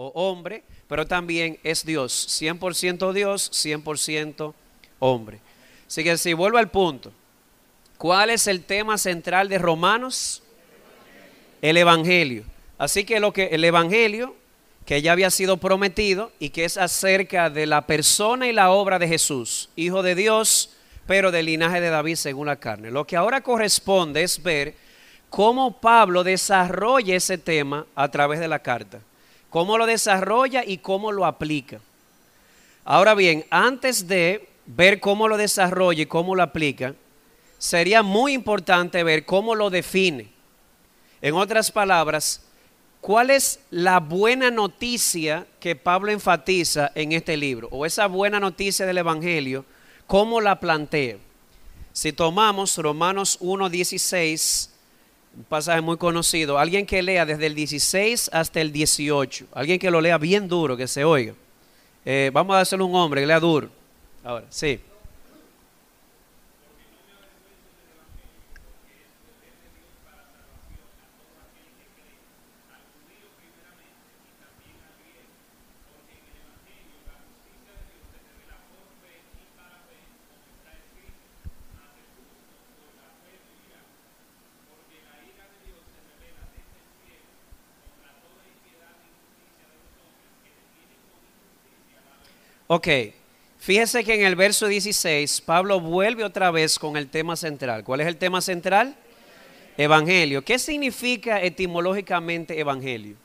o hombre, pero también es Dios, 100% Dios, 100% hombre. Así que si vuelvo al punto, ¿cuál es el tema central de Romanos? El Evangelio. Así que lo que el Evangelio que ya había sido prometido y que es acerca de la persona y la obra de Jesús, Hijo de Dios, pero del linaje de David según la carne. Lo que ahora corresponde es ver cómo Pablo desarrolla ese tema a través de la carta, cómo lo desarrolla y cómo lo aplica. Ahora bien, antes de ver cómo lo desarrolla y cómo lo aplica, sería muy importante ver cómo lo define. En otras palabras, ¿Cuál es la buena noticia que Pablo enfatiza en este libro? O esa buena noticia del Evangelio, ¿cómo la plantea? Si tomamos Romanos 1.16, un pasaje muy conocido, alguien que lea desde el 16 hasta el 18, alguien que lo lea bien duro, que se oiga. Eh, vamos a hacerle un hombre que lea duro. Ahora, sí. Ok, fíjese que en el verso 16 Pablo vuelve otra vez con el tema central. ¿Cuál es el tema central? Evangelio. ¿Qué significa etimológicamente evangelio?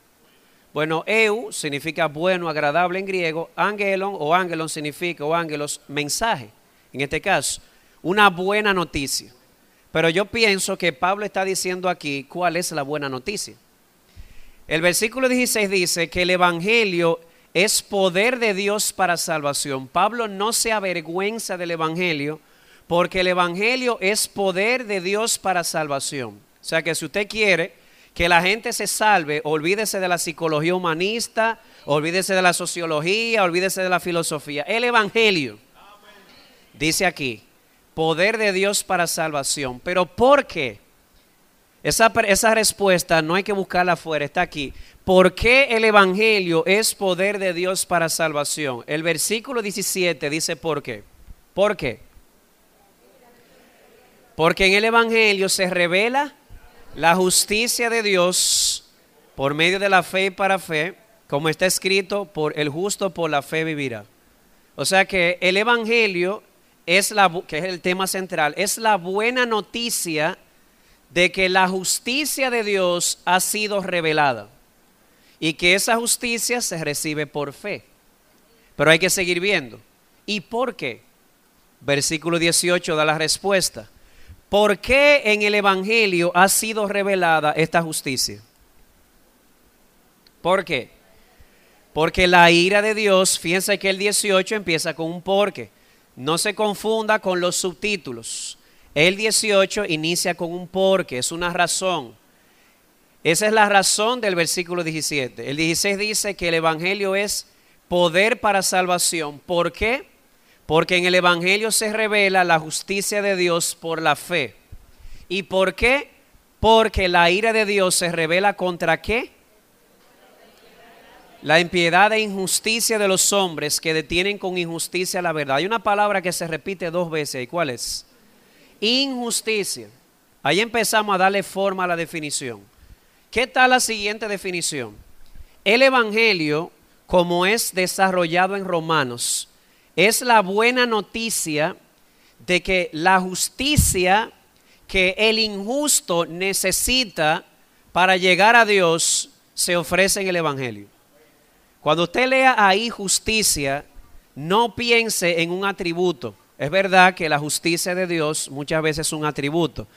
Bueno, eu significa bueno, agradable en griego, angelon o angelon significa, o ángelos, mensaje, en este caso, una buena noticia. Pero yo pienso que Pablo está diciendo aquí cuál es la buena noticia. El versículo 16 dice que el Evangelio es poder de Dios para salvación. Pablo no se avergüenza del Evangelio porque el Evangelio es poder de Dios para salvación. O sea que si usted quiere que la gente se salve, olvídese de la psicología humanista, olvídese de la sociología, olvídese de la filosofía. El Evangelio, dice aquí, poder de Dios para salvación. Pero ¿por qué? Esa, esa respuesta no hay que buscarla afuera, está aquí. ¿Por qué el Evangelio es poder de Dios para salvación? El versículo 17 dice por qué. ¿Por qué? Porque en el Evangelio se revela la justicia de Dios por medio de la fe y para fe, como está escrito, por el justo por la fe vivirá. O sea que el Evangelio es la, que es el tema central, es la buena noticia de que la justicia de Dios ha sido revelada y que esa justicia se recibe por fe. Pero hay que seguir viendo. ¿Y por qué? Versículo 18 da la respuesta. ¿Por qué en el Evangelio ha sido revelada esta justicia? ¿Por qué? Porque la ira de Dios, fíjense que el 18 empieza con un porque. No se confunda con los subtítulos. El 18 inicia con un porque, es una razón. Esa es la razón del versículo 17. El 16 dice que el Evangelio es poder para salvación. ¿Por qué? Porque en el Evangelio se revela la justicia de Dios por la fe. ¿Y por qué? Porque la ira de Dios se revela contra qué? La impiedad e injusticia de los hombres que detienen con injusticia la verdad. Hay una palabra que se repite dos veces. ¿Y cuál es? Injusticia. Ahí empezamos a darle forma a la definición. ¿Qué tal la siguiente definición? El Evangelio, como es desarrollado en Romanos, es la buena noticia de que la justicia que el injusto necesita para llegar a Dios se ofrece en el Evangelio. Cuando usted lea ahí justicia, no piense en un atributo. Es verdad que la justicia de Dios muchas veces es un atributo,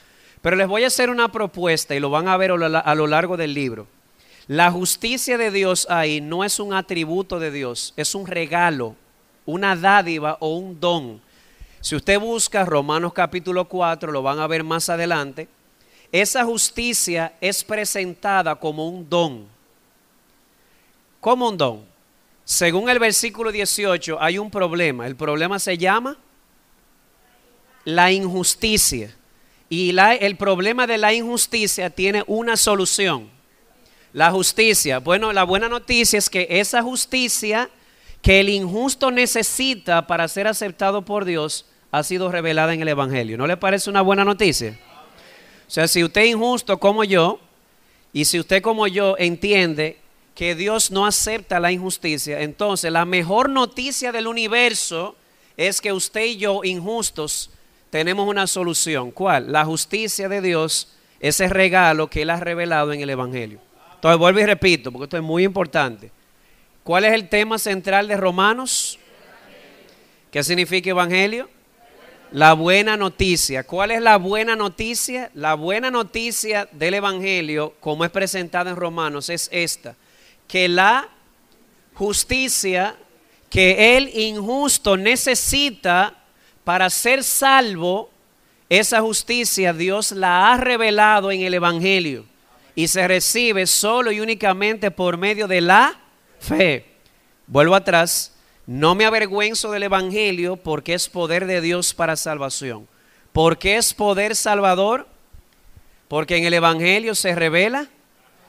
pero les voy a hacer una propuesta y lo van a ver a lo largo del libro. La justicia de Dios ahí no es un atributo de Dios, es un regalo, una dádiva o un don. Si usted busca Romanos capítulo 4, lo van a ver más adelante, esa justicia es presentada como un don. Como un don. Según el versículo 18 hay un problema. El problema se llama la injusticia. Y el problema de la injusticia tiene una solución. La justicia. Bueno, la buena noticia es que esa justicia que el injusto necesita para ser aceptado por Dios ha sido revelada en el Evangelio. ¿No le parece una buena noticia? O sea, si usted es injusto como yo, y si usted como yo entiende que Dios no acepta la injusticia, entonces la mejor noticia del universo es que usted y yo, injustos, tenemos una solución. ¿Cuál? La justicia de Dios, ese regalo que Él ha revelado en el Evangelio. Entonces vuelvo y repito, porque esto es muy importante. ¿Cuál es el tema central de Romanos? ¿Qué significa Evangelio? La buena noticia. ¿Cuál es la buena noticia? La buena noticia del Evangelio, como es presentada en Romanos, es esta. Que la justicia que el injusto necesita para ser salvo, esa justicia Dios la ha revelado en el Evangelio y se recibe solo y únicamente por medio de la fe. Vuelvo atrás, no me avergüenzo del Evangelio porque es poder de Dios para salvación. ¿Por qué es poder salvador? Porque en el Evangelio se revela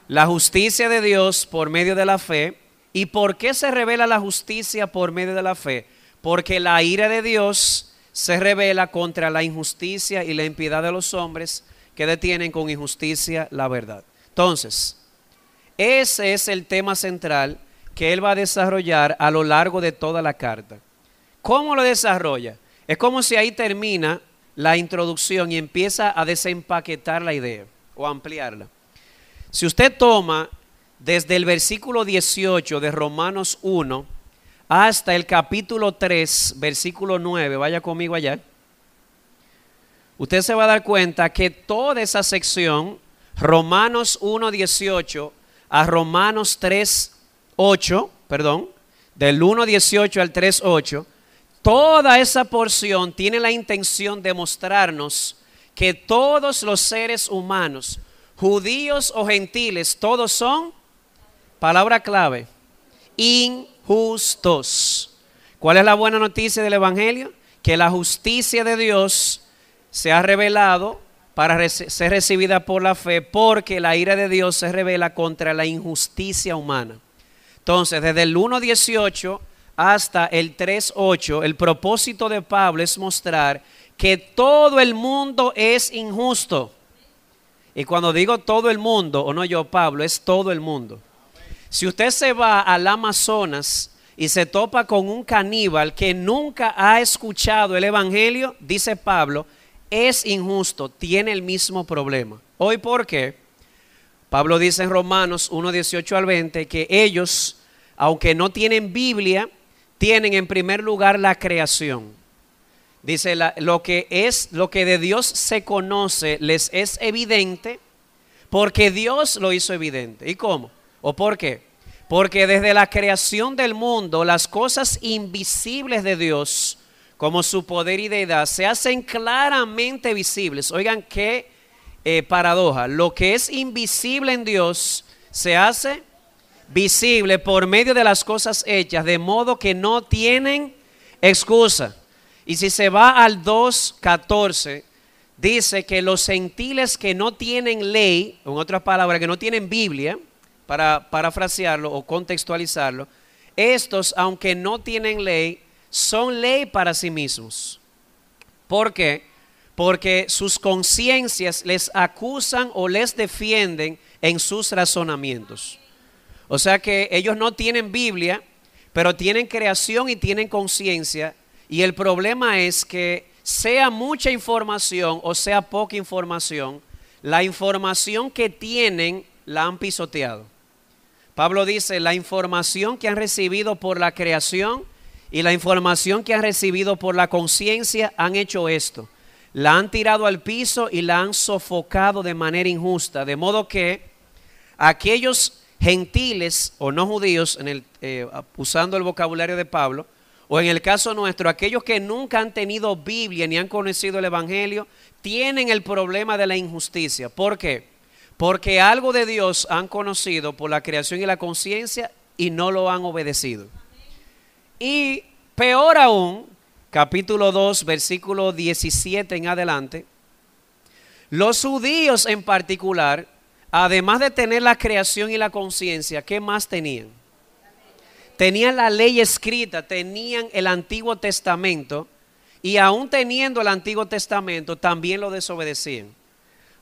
la justicia de Dios por medio de la fe. ¿Y por qué se revela la justicia por medio de la fe? Porque la ira de Dios se revela contra la injusticia y la impiedad de los hombres que detienen con injusticia la verdad. Entonces, ese es el tema central que él va a desarrollar a lo largo de toda la carta. ¿Cómo lo desarrolla? Es como si ahí termina la introducción y empieza a desempaquetar la idea o ampliarla. Si usted toma desde el versículo 18 de Romanos 1 hasta el capítulo 3, versículo 9, vaya conmigo allá, usted se va a dar cuenta que toda esa sección Romanos 1.18 a Romanos 3.8, perdón, del 1.18 al 3.8, toda esa porción tiene la intención de mostrarnos que todos los seres humanos, judíos o gentiles, todos son, palabra clave, injustos. ¿Cuál es la buena noticia del Evangelio? Que la justicia de Dios se ha revelado para ser recibida por la fe, porque la ira de Dios se revela contra la injusticia humana. Entonces, desde el 1.18 hasta el 3.8, el propósito de Pablo es mostrar que todo el mundo es injusto. Y cuando digo todo el mundo, o no yo, Pablo, es todo el mundo. Si usted se va al Amazonas y se topa con un caníbal que nunca ha escuchado el Evangelio, dice Pablo, es injusto, tiene el mismo problema. Hoy, ¿por qué? Pablo dice en Romanos 1, 18 al 20 que ellos, aunque no tienen Biblia, tienen en primer lugar la creación. Dice, lo que es, lo que de Dios se conoce, les es evidente, porque Dios lo hizo evidente. ¿Y cómo? ¿O por qué? Porque desde la creación del mundo, las cosas invisibles de Dios, como su poder y deidad se hacen claramente visibles. Oigan qué eh, paradoja. Lo que es invisible en Dios se hace visible por medio de las cosas hechas, de modo que no tienen excusa. Y si se va al 2.14, dice que los gentiles que no tienen ley, en otras palabras, que no tienen Biblia, para parafrasearlo o contextualizarlo, estos, aunque no tienen ley, son ley para sí mismos. ¿Por qué? Porque sus conciencias les acusan o les defienden en sus razonamientos. O sea que ellos no tienen Biblia, pero tienen creación y tienen conciencia. Y el problema es que sea mucha información o sea poca información, la información que tienen la han pisoteado. Pablo dice, la información que han recibido por la creación y la información que han recibido por la conciencia han hecho esto. La han tirado al piso y la han sofocado de manera injusta. De modo que aquellos gentiles o no judíos, en el, eh, usando el vocabulario de Pablo, o en el caso nuestro, aquellos que nunca han tenido Biblia ni han conocido el Evangelio, tienen el problema de la injusticia. ¿Por qué? Porque algo de Dios han conocido por la creación y la conciencia y no lo han obedecido. Y peor aún, capítulo 2, versículo 17 en adelante, los judíos en particular además de tener la creación y la conciencia, ¿qué más tenían? Tenían la ley escrita, tenían el Antiguo Testamento y aún teniendo el Antiguo Testamento también lo desobedecían.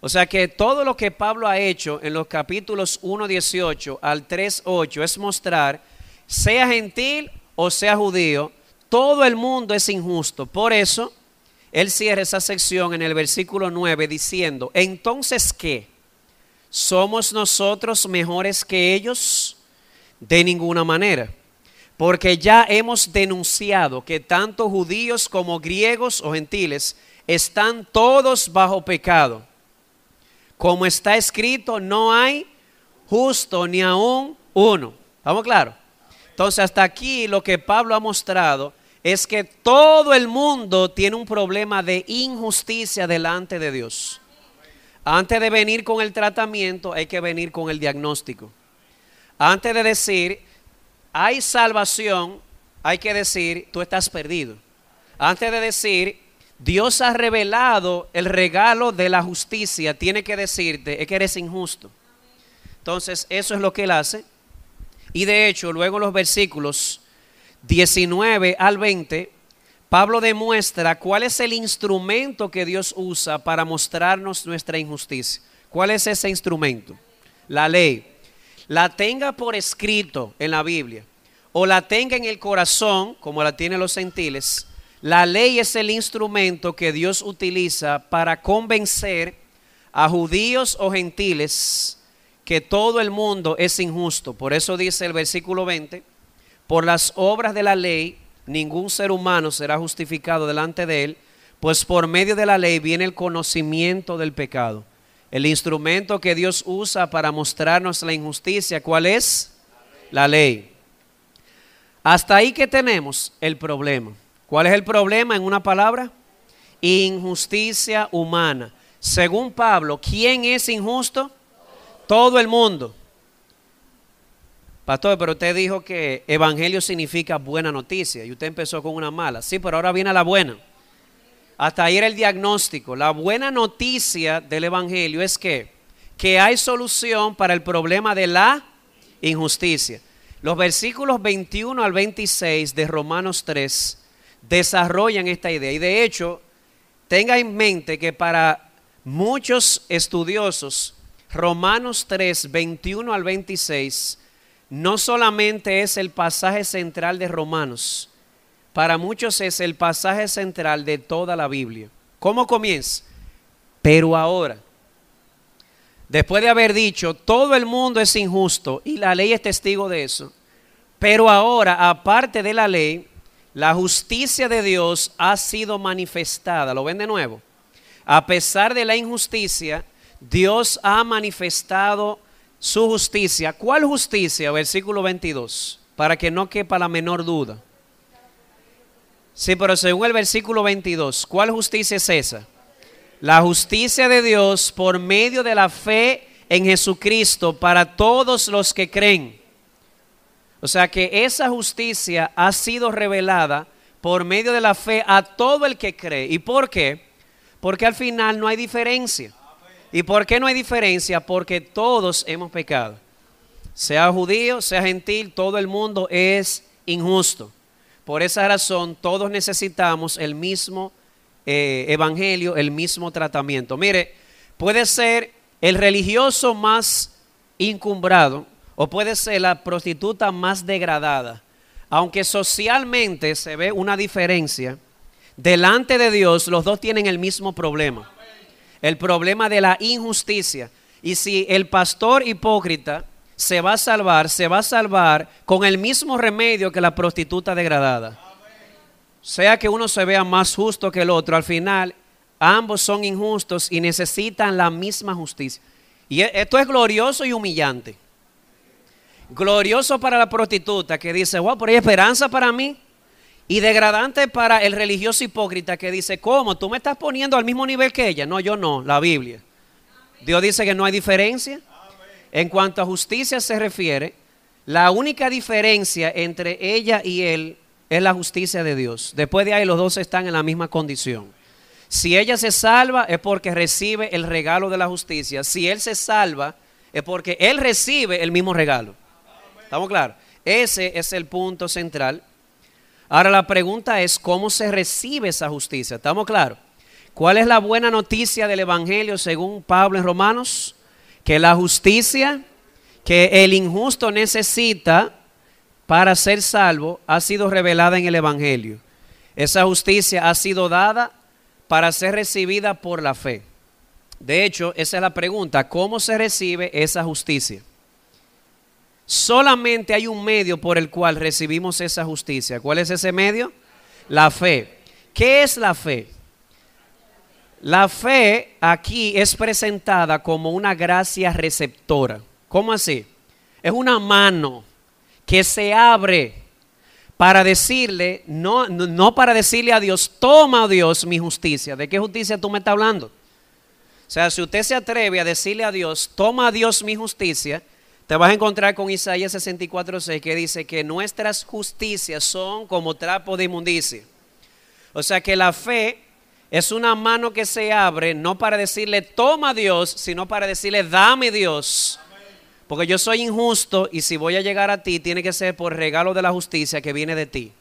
O sea que todo lo que Pablo ha hecho en los capítulos 1.18 al 3.8 es mostrar, sea gentil o sea judío, todo el mundo es injusto. Por eso, él cierra esa sección en el versículo 9 diciendo, entonces ¿qué? ¿Somos nosotros mejores que ellos? De ninguna manera. Porque ya hemos denunciado que tanto judíos como griegos o gentiles están todos bajo pecado. Como está escrito, no hay justo ni aún uno. ¿Estamos claros? Entonces, hasta aquí lo que Pablo ha mostrado es que todo el mundo tiene un problema de injusticia delante de Dios. Antes de venir con el tratamiento, hay que venir con el diagnóstico. Antes de decir, hay salvación, hay que decir, tú estás perdido. Antes de decir, Dios ha revelado el regalo de la justicia, tiene que decirte, es que eres injusto. Entonces, eso es lo que él hace. Y de hecho, luego en los versículos 19 al 20, Pablo demuestra cuál es el instrumento que Dios usa para mostrarnos nuestra injusticia. ¿Cuál es ese instrumento? La ley la tenga por escrito en la Biblia o la tenga en el corazón, como la tienen los gentiles, la ley es el instrumento que Dios utiliza para convencer a judíos o gentiles que todo el mundo es injusto. Por eso dice el versículo 20, por las obras de la ley ningún ser humano será justificado delante de él, pues por medio de la ley viene el conocimiento del pecado. El instrumento que Dios usa para mostrarnos la injusticia, ¿cuál es? La ley. Hasta ahí que tenemos el problema. ¿Cuál es el problema en una palabra? Injusticia humana. Según Pablo, ¿quién es injusto? Todo el mundo. Pastor, pero usted dijo que evangelio significa buena noticia y usted empezó con una mala. Sí, pero ahora viene la buena. Hasta ahí era el diagnóstico. La buena noticia del Evangelio es que, que hay solución para el problema de la injusticia. Los versículos 21 al 26 de Romanos 3 desarrollan esta idea. Y de hecho, tenga en mente que para muchos estudiosos, Romanos 3, 21 al 26, no solamente es el pasaje central de Romanos, para muchos es el pasaje central de toda la Biblia. ¿Cómo comienza? Pero ahora, después de haber dicho, todo el mundo es injusto y la ley es testigo de eso, pero ahora, aparte de la ley, la justicia de Dios ha sido manifestada. ¿Lo ven de nuevo? A pesar de la injusticia, Dios ha manifestado su justicia. ¿Cuál justicia? Versículo 22, para que no quepa la menor duda. Sí, pero según el versículo 22, ¿cuál justicia es esa? La justicia de Dios por medio de la fe en Jesucristo para todos los que creen. O sea que esa justicia ha sido revelada por medio de la fe a todo el que cree. ¿Y por qué? Porque al final no hay diferencia. ¿Y por qué no hay diferencia? Porque todos hemos pecado. Sea judío, sea gentil, todo el mundo es injusto. Por esa razón, todos necesitamos el mismo eh, evangelio, el mismo tratamiento. Mire, puede ser el religioso más incumbrado o puede ser la prostituta más degradada. Aunque socialmente se ve una diferencia, delante de Dios los dos tienen el mismo problema. El problema de la injusticia. Y si el pastor hipócrita se va a salvar, se va a salvar con el mismo remedio que la prostituta degradada. Sea que uno se vea más justo que el otro, al final ambos son injustos y necesitan la misma justicia. Y e, esto es glorioso y humillante. Glorioso para la prostituta que dice, wow, pero hay esperanza para mí. Y degradante para el religioso hipócrita que dice, ¿cómo? ¿Tú me estás poniendo al mismo nivel que ella? No, yo no, la Biblia. Dios dice que no hay diferencia. En cuanto a justicia se refiere, la única diferencia entre ella y él es la justicia de Dios. Después de ahí los dos están en la misma condición. Si ella se salva es porque recibe el regalo de la justicia. Si él se salva es porque Él recibe el mismo regalo. ¿Estamos claros? Ese es el punto central. Ahora la pregunta es, ¿cómo se recibe esa justicia? ¿Estamos claros? ¿Cuál es la buena noticia del Evangelio según Pablo en Romanos? Que la justicia que el injusto necesita para ser salvo ha sido revelada en el Evangelio. Esa justicia ha sido dada para ser recibida por la fe. De hecho, esa es la pregunta, ¿cómo se recibe esa justicia? Solamente hay un medio por el cual recibimos esa justicia. ¿Cuál es ese medio? La fe. ¿Qué es la fe? La fe aquí es presentada como una gracia receptora. ¿Cómo así? Es una mano que se abre para decirle, no, no para decirle a Dios, toma Dios mi justicia. ¿De qué justicia tú me estás hablando? O sea, si usted se atreve a decirle a Dios, toma a Dios mi justicia, te vas a encontrar con Isaías 64.6 que dice que nuestras justicias son como trapo de inmundicia. O sea que la fe es una mano que se abre no para decirle toma Dios, sino para decirle dame Dios. Porque yo soy injusto y si voy a llegar a ti tiene que ser por regalo de la justicia que viene de ti.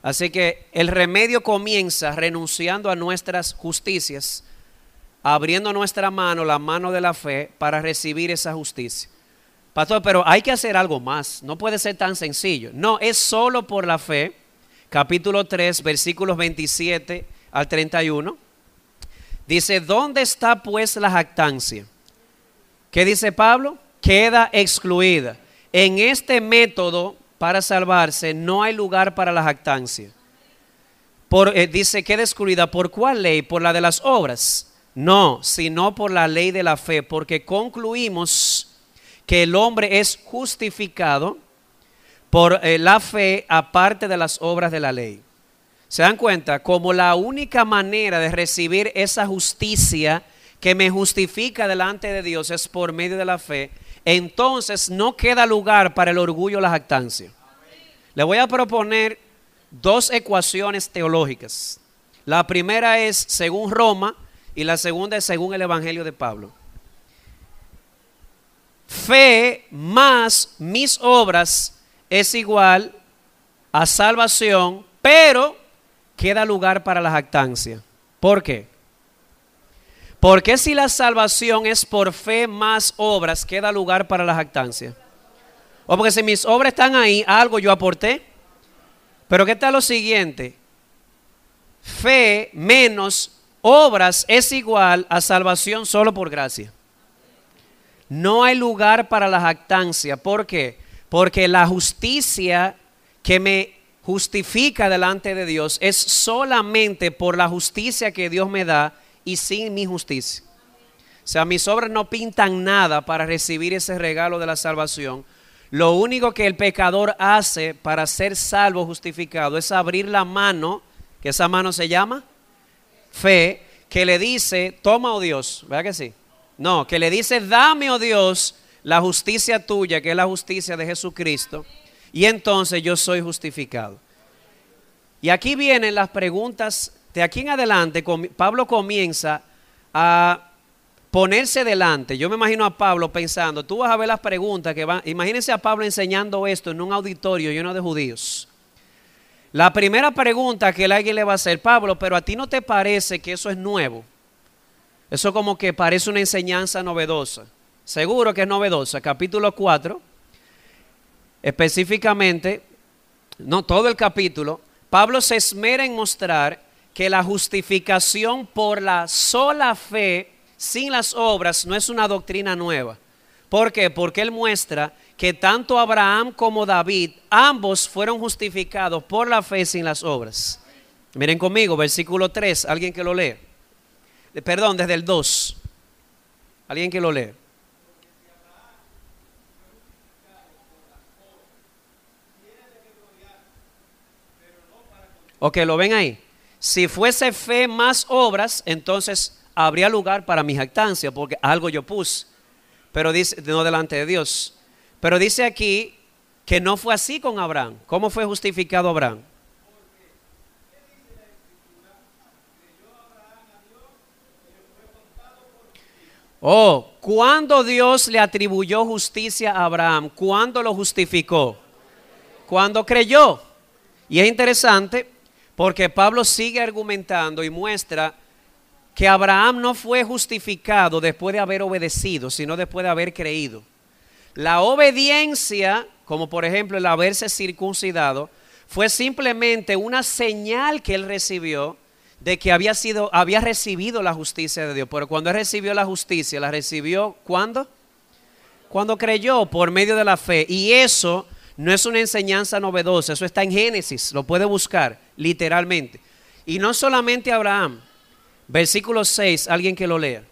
Así que el remedio comienza renunciando a nuestras justicias abriendo nuestra mano, la mano de la fe, para recibir esa justicia. Pastor, pero hay que hacer algo más. No puede ser tan sencillo. No, es solo por la fe. Capítulo 3, versículos 27 al 31. Dice, ¿dónde está pues la jactancia? ¿Qué dice Pablo? Queda excluida. En este método para salvarse no hay lugar para la jactancia. Por, eh, dice, queda excluida. ¿Por cuál ley? Por la de las obras. No, sino por la ley de la fe, porque concluimos que el hombre es justificado por eh, la fe aparte de las obras de la ley. ¿Se dan cuenta? Como la única manera de recibir esa justicia que me justifica delante de Dios es por medio de la fe, entonces no queda lugar para el orgullo o la jactancia. Le voy a proponer dos ecuaciones teológicas. La primera es, según Roma, y la segunda es según el Evangelio de Pablo. Fe más mis obras es igual a salvación, pero queda lugar para la jactancia. ¿Por qué? Porque si la salvación es por fe más obras, queda lugar para la jactancia. O porque si mis obras están ahí, algo yo aporté. Pero ¿qué tal lo siguiente? Fe menos obras es igual a salvación solo por gracia. No hay lugar para la jactancia. ¿Por qué? Porque la justicia que me justifica delante de Dios es solamente por la justicia que Dios me da y sin mi justicia. O sea, mis obras no pintan nada para recibir ese regalo de la salvación. Lo único que el pecador hace para ser salvo, justificado, es abrir la mano, que esa mano se llama fe que le dice, toma, oh Dios, ¿verdad que sí? No, que le dice, dame, oh Dios, la justicia tuya, que es la justicia de Jesucristo, y entonces yo soy justificado. Y aquí vienen las preguntas, de aquí en adelante, Pablo comienza a ponerse delante. Yo me imagino a Pablo pensando, tú vas a ver las preguntas que van, imagínense a Pablo enseñando esto en un auditorio lleno de judíos. La primera pregunta que alguien le va a hacer, Pablo, pero a ti no te parece que eso es nuevo. Eso como que parece una enseñanza novedosa. Seguro que es novedosa. Capítulo 4, específicamente, no todo el capítulo, Pablo se esmera en mostrar que la justificación por la sola fe, sin las obras, no es una doctrina nueva. ¿Por qué? Porque él muestra que tanto Abraham como David, ambos fueron justificados por la fe sin las obras. Miren conmigo, versículo 3, alguien que lo lee. Eh, perdón, desde el 2. Alguien que lo lee. Ok, ¿lo ven ahí? Si fuese fe más obras, entonces habría lugar para mi jactancia, porque algo yo puse. Pero dice, no delante de Dios. Pero dice aquí que no fue así con Abraham. ¿Cómo fue justificado Abraham? Oh, ¿cuándo Dios le atribuyó justicia a Abraham? ¿Cuándo lo justificó? Cuando creyó. Y es interesante porque Pablo sigue argumentando y muestra que Abraham no fue justificado después de haber obedecido, sino después de haber creído. La obediencia, como por ejemplo el haberse circuncidado, fue simplemente una señal que él recibió de que había sido había recibido la justicia de Dios, pero cuando él recibió la justicia, la recibió ¿cuándo? Cuando creyó por medio de la fe y eso no es una enseñanza novedosa, eso está en Génesis, lo puede buscar literalmente. Y no solamente Abraham. Versículo 6, alguien que lo lea.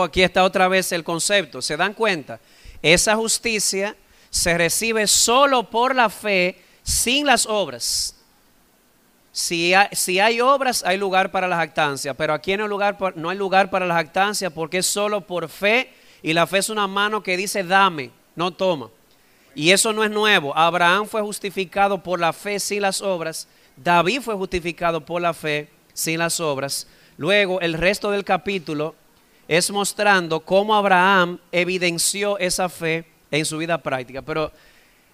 Oh, aquí está otra vez el concepto. ¿Se dan cuenta? Esa justicia se recibe solo por la fe, sin las obras. Si hay, obras, hay lugar para la jactancia, pero aquí no hay, lugar, no hay lugar para la jactancia porque es solo por fe y la fe es una mano que dice dame, no toma. Y eso no es nuevo. Abraham fue justificado por la fe sin las obras. David fue justificado por la fe sin las obras. Luego, el resto del capítulo es mostrando cómo Abraham evidenció esa fe en su vida práctica. Pero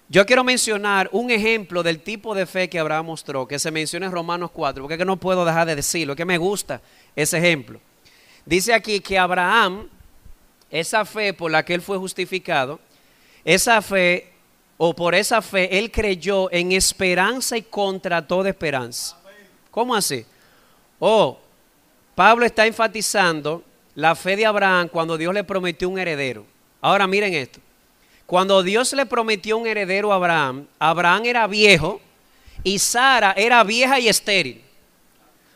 yo quiero mencionar un ejemplo del tipo de fe que Abraham mostró, que se menciona en Romanos 4, porque es que no puedo dejar de decirlo, que me gusta ese ejemplo. Dice aquí que Abraham, esa fe por la que él fue justificado, esa fe, o por esa fe, él creyó en esperanza y contra toda esperanza. ¿Cómo así? Oh, Pablo está enfatizando la fe de Abraham cuando Dios le prometió un heredero. Ahora miren esto. Cuando Dios le prometió un heredero a Abraham, Abraham era viejo y Sara era vieja y estéril.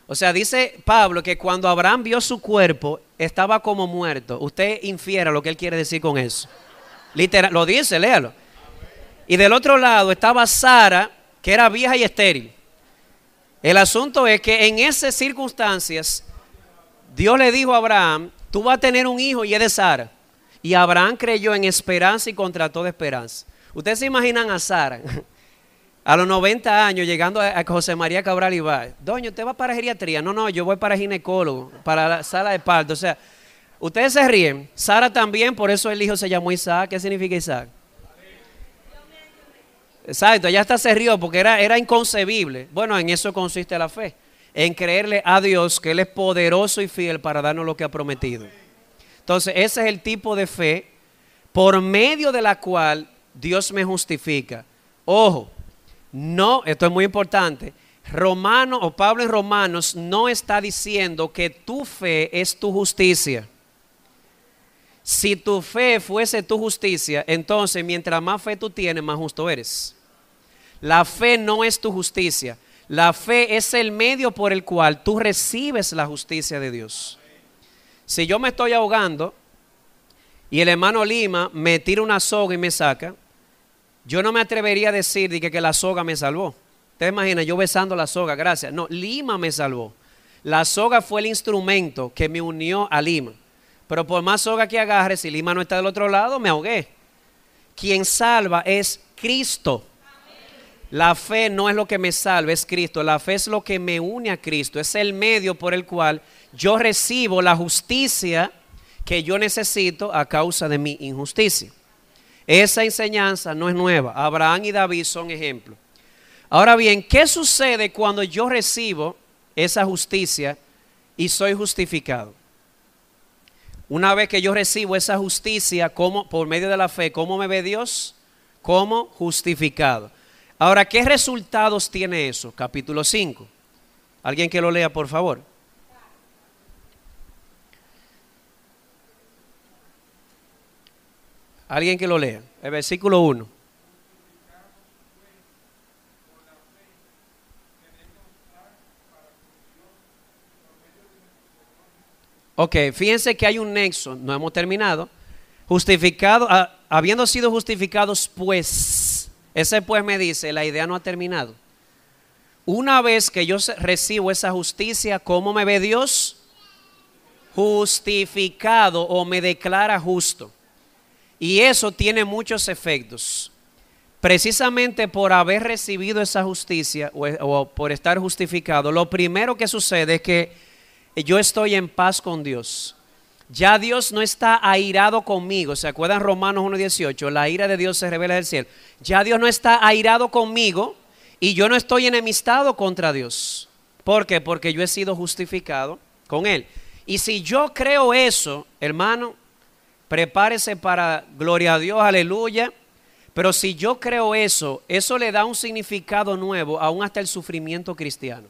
O sea, dice Pablo que cuando Abraham vio su cuerpo, estaba como muerto. Usted infiera lo que él quiere decir con eso. Literal, lo dice, léalo. Y del otro lado estaba Sara, que era vieja y estéril. El asunto es que en esas circunstancias, Dios le dijo a Abraham, tú vas a tener un hijo y es de Sara. Y Abraham creyó en esperanza y contra toda esperanza. Ustedes se imaginan a Sara a los 90 años llegando a José María Cabral y va, doña, ¿usted va para geriatría? No, no, yo voy para ginecólogo, para la sala de parto. O sea, ustedes se ríen. Sara también, por eso el hijo se llamó Isaac. ¿Qué significa Isaac? Exacto, ya hasta se rió porque era, era inconcebible. Bueno, en eso consiste la fe en creerle a Dios que Él es poderoso y fiel para darnos lo que ha prometido. Entonces, ese es el tipo de fe por medio de la cual Dios me justifica. Ojo, no, esto es muy importante. Romano o Pablo en Romanos no está diciendo que tu fe es tu justicia. Si tu fe fuese tu justicia, entonces mientras más fe tú tienes, más justo eres. La fe no es tu justicia. La fe es el medio por el cual tú recibes la justicia de Dios. Si yo me estoy ahogando y el hermano Lima me tira una soga y me saca, yo no me atrevería a decir que, que la soga me salvó. Te imaginas, yo besando la soga, gracias. No, Lima me salvó. La soga fue el instrumento que me unió a Lima. Pero por más soga que agarre, si Lima no está del otro lado, me ahogué. Quien salva es Cristo. La fe no es lo que me salva, es Cristo. La fe es lo que me une a Cristo. Es el medio por el cual yo recibo la justicia que yo necesito a causa de mi injusticia. Esa enseñanza no es nueva. Abraham y David son ejemplos. Ahora bien, ¿qué sucede cuando yo recibo esa justicia y soy justificado? Una vez que yo recibo esa justicia como, por medio de la fe, ¿cómo me ve Dios? Como justificado. Ahora, ¿qué resultados tiene eso? Capítulo 5. Alguien que lo lea, por favor. Alguien que lo lea. El versículo 1. Ok, fíjense que hay un nexo, no hemos terminado. Justificado, ah, habiendo sido justificados, pues ese pues me dice, la idea no ha terminado. Una vez que yo recibo esa justicia, ¿cómo me ve Dios? Justificado o me declara justo. Y eso tiene muchos efectos. Precisamente por haber recibido esa justicia o, o por estar justificado, lo primero que sucede es que yo estoy en paz con Dios. Ya Dios no está airado conmigo. ¿Se acuerdan Romanos 1.18? La ira de Dios se revela del cielo. Ya Dios no está airado conmigo y yo no estoy enemistado contra Dios. ¿Por qué? Porque yo he sido justificado con Él. Y si yo creo eso, hermano, prepárese para gloria a Dios, aleluya. Pero si yo creo eso, eso le da un significado nuevo aún hasta el sufrimiento cristiano.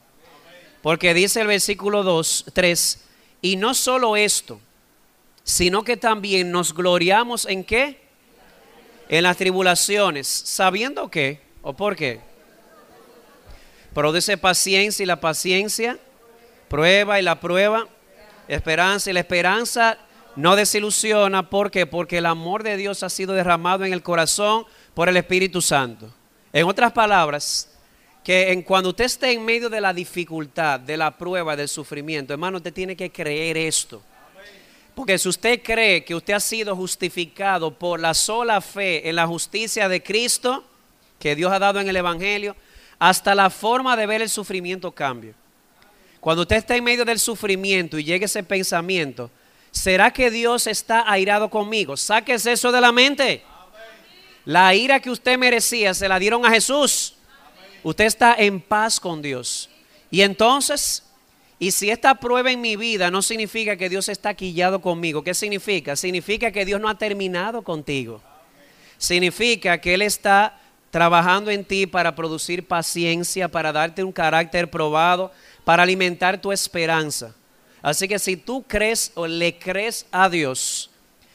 Porque dice el versículo 2, 3, y no solo esto, sino que también nos gloriamos en qué? En las tribulaciones, sabiendo qué o por qué. Produce paciencia y la paciencia, prueba y la prueba, esperanza y la esperanza no desilusiona. ¿Por qué? Porque el amor de Dios ha sido derramado en el corazón por el Espíritu Santo. En otras palabras, que en cuando usted esté en medio de la dificultad, de la prueba, del sufrimiento, hermano, usted tiene que creer esto. Porque si usted cree que usted ha sido justificado por la sola fe en la justicia de Cristo que Dios ha dado en el Evangelio, hasta la forma de ver el sufrimiento cambia. Cuando usted está en medio del sufrimiento y llegue ese pensamiento, ¿será que Dios está airado conmigo? Sáquese eso de la mente. La ira que usted merecía se la dieron a Jesús. Usted está en paz con Dios. Y entonces y si esta prueba en mi vida no significa que Dios está quillado conmigo, ¿qué significa? Significa que Dios no ha terminado contigo. Significa que Él está trabajando en ti para producir paciencia, para darte un carácter probado, para alimentar tu esperanza. Así que si tú crees o le crees a Dios,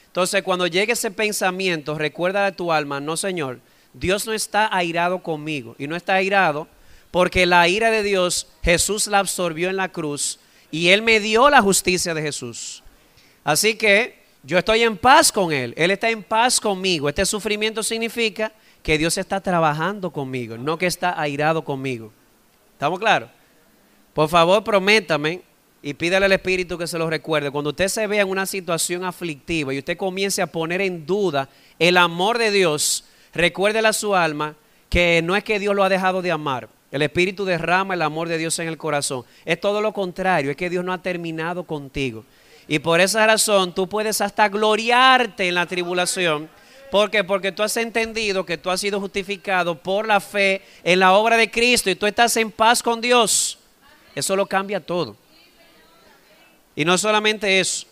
entonces cuando llegue ese pensamiento, recuerda a tu alma, no Señor, Dios no está airado conmigo y no está airado porque la ira de Dios Jesús la absorbió en la cruz y Él me dio la justicia de Jesús. Así que yo estoy en paz con Él, Él está en paz conmigo. Este sufrimiento significa que Dios está trabajando conmigo, no que está airado conmigo. ¿Estamos claros? Por favor, prométame y pídale al Espíritu que se lo recuerde. Cuando usted se vea en una situación aflictiva y usted comience a poner en duda el amor de Dios, recuérdele a su alma que no es que Dios lo ha dejado de amar, el Espíritu derrama el amor de Dios en el corazón. Es todo lo contrario, es que Dios no ha terminado contigo. Y por esa razón tú puedes hasta gloriarte en la tribulación. ¿Por qué? Porque tú has entendido que tú has sido justificado por la fe en la obra de Cristo y tú estás en paz con Dios. Eso lo cambia todo. Y no solamente eso.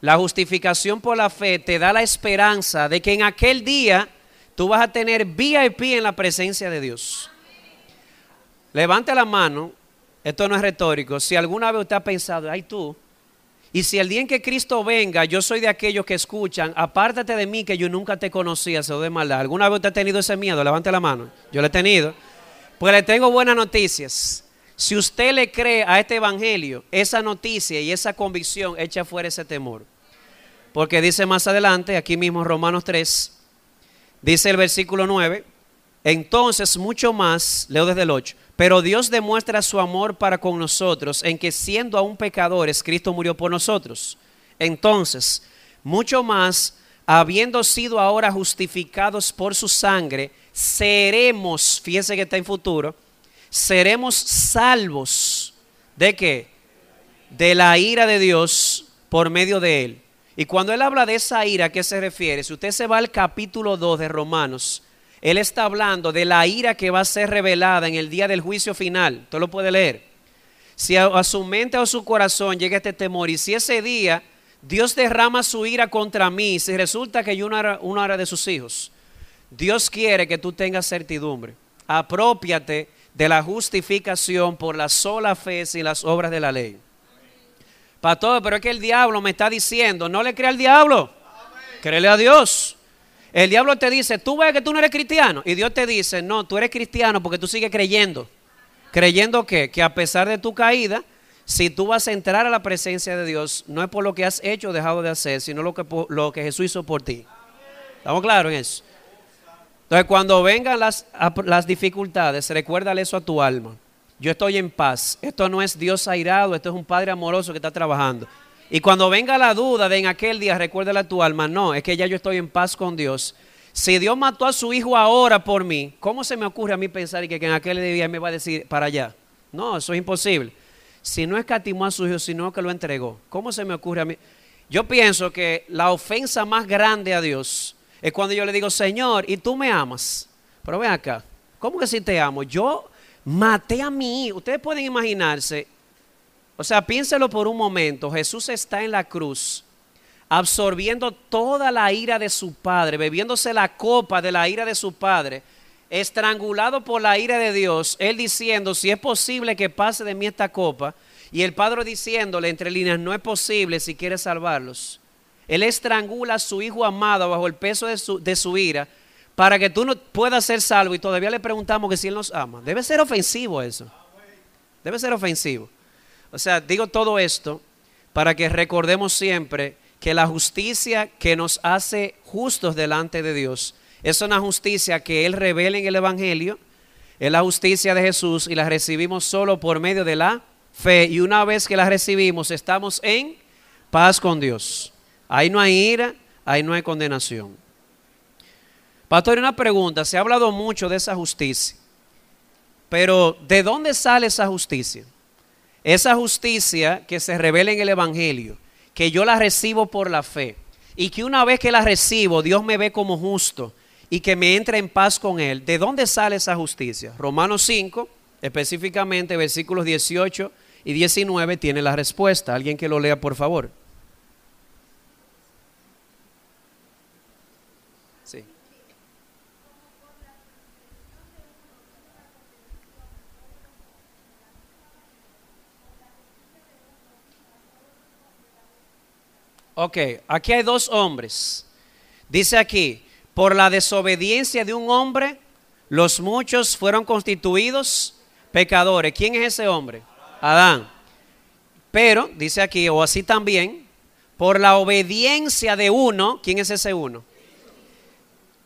La justificación por la fe te da la esperanza de que en aquel día tú vas a tener VIP en la presencia de Dios. Levante la mano, esto no es retórico, si alguna vez usted ha pensado, ay tú, y si el día en que Cristo venga, yo soy de aquellos que escuchan, apártate de mí que yo nunca te conocía, se de maldad. ¿Alguna vez usted ha tenido ese miedo? Levante la mano. Yo lo he tenido. Pues le tengo buenas noticias. Si usted le cree a este evangelio, esa noticia y esa convicción echa fuera ese temor. Porque dice más adelante, aquí mismo Romanos 3, dice el versículo 9, entonces mucho más, leo desde el 8, pero Dios demuestra su amor para con nosotros en que siendo aún pecadores, Cristo murió por nosotros. Entonces, mucho más, habiendo sido ahora justificados por su sangre, seremos, fíjense que está en futuro, seremos salvos de qué? De la ira de Dios por medio de él. Y cuando él habla de esa ira, ¿a qué se refiere? Si usted se va al capítulo 2 de Romanos, él está hablando de la ira que va a ser revelada en el día del juicio final. Usted lo puede leer. Si a, su mente o a su corazón llega este temor y si ese día Dios derrama su ira contra mí, si resulta que yo no era, uno era de sus hijos, Dios quiere que tú tengas certidumbre. Apropiate de la justificación por la sola fe sin las obras de la ley. Pastor, pero es que el diablo me está diciendo, no le crea al diablo, créele a Dios. El diablo te dice, tú ves que tú no eres cristiano. Y Dios te dice, no, tú eres cristiano porque tú sigues creyendo. ¿Creyendo qué? Que a pesar de tu caída, si tú vas a entrar a la presencia de Dios, no es por lo que has hecho o dejado de hacer, sino lo que, lo que Jesús hizo por ti. ¿Estamos claros en eso? Entonces, cuando vengan las, las dificultades, recuérdale eso a tu alma. Yo estoy en paz. Esto no es Dios airado, esto es un Padre amoroso que está trabajando. Y cuando venga la duda de en aquel día, recuérdale a tu alma, no, es que ya yo estoy en paz con Dios. Si Dios mató a su hijo ahora por mí, ¿cómo se me ocurre a mí pensar que, que en aquel día me va a decir para allá? No, eso es imposible. Si no escatimó a su hijo, sino que lo entregó. ¿Cómo se me ocurre a mí? Yo pienso que la ofensa más grande a Dios es cuando yo le digo, Señor, y tú me amas. Pero ven acá, ¿cómo que si te amo? Yo maté a mí. Ustedes pueden imaginarse, o sea, piénselo por un momento. Jesús está en la cruz absorbiendo toda la ira de su padre, bebiéndose la copa de la ira de su padre, estrangulado por la ira de Dios, él diciendo, si es posible que pase de mí esta copa, y el padre diciéndole entre líneas, no es posible si quiere salvarlos. Él estrangula a su hijo amado bajo el peso de su, de su ira para que tú no puedas ser salvo y todavía le preguntamos que si Él nos ama. Debe ser ofensivo eso. Debe ser ofensivo. O sea, digo todo esto para que recordemos siempre que la justicia que nos hace justos delante de Dios es una justicia que Él revela en el Evangelio, es la justicia de Jesús y la recibimos solo por medio de la fe. Y una vez que la recibimos, estamos en paz con Dios. Ahí no hay ira, ahí no hay condenación. Pastor, una pregunta. Se ha hablado mucho de esa justicia. Pero ¿de dónde sale esa justicia? Esa justicia que se revela en el Evangelio, que yo la recibo por la fe y que una vez que la recibo, Dios me ve como justo y que me entra en paz con Él. ¿De dónde sale esa justicia? Romanos 5, específicamente versículos 18 y 19, tiene la respuesta. Alguien que lo lea, por favor. Ok, aquí hay dos hombres. Dice aquí, por la desobediencia de un hombre, los muchos fueron constituidos pecadores. ¿Quién es ese hombre? Adán. Pero, dice aquí, o así también, por la obediencia de uno, ¿quién es ese uno?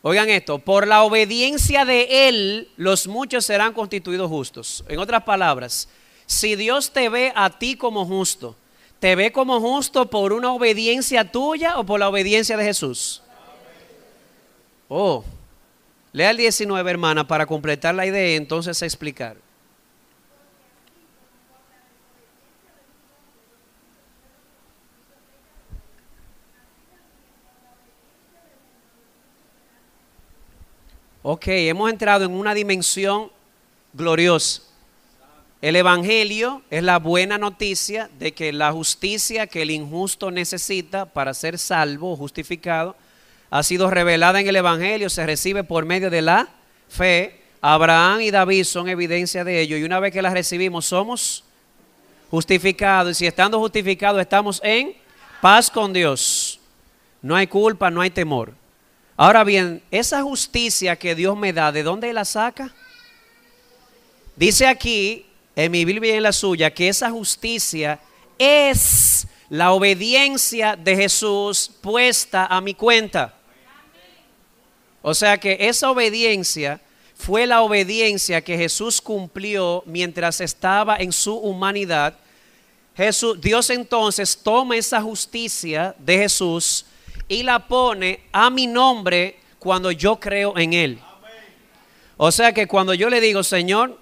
Oigan esto, por la obediencia de él, los muchos serán constituidos justos. En otras palabras, si Dios te ve a ti como justo, ¿Te ve como justo por una obediencia tuya o por la obediencia de Jesús? Oh, lea el 19, hermana, para completar la idea y entonces explicar. Ok, hemos entrado en una dimensión gloriosa. El Evangelio es la buena noticia de que la justicia que el injusto necesita para ser salvo o justificado ha sido revelada en el Evangelio, se recibe por medio de la fe. Abraham y David son evidencia de ello y una vez que la recibimos somos justificados y si estando justificados estamos en paz con Dios. No hay culpa, no hay temor. Ahora bien, esa justicia que Dios me da, ¿de dónde la saca? Dice aquí en mi Biblia y en la suya, que esa justicia es la obediencia de Jesús puesta a mi cuenta. O sea que esa obediencia fue la obediencia que Jesús cumplió mientras estaba en su humanidad. Jesús, Dios entonces toma esa justicia de Jesús y la pone a mi nombre cuando yo creo en Él. O sea que cuando yo le digo, Señor,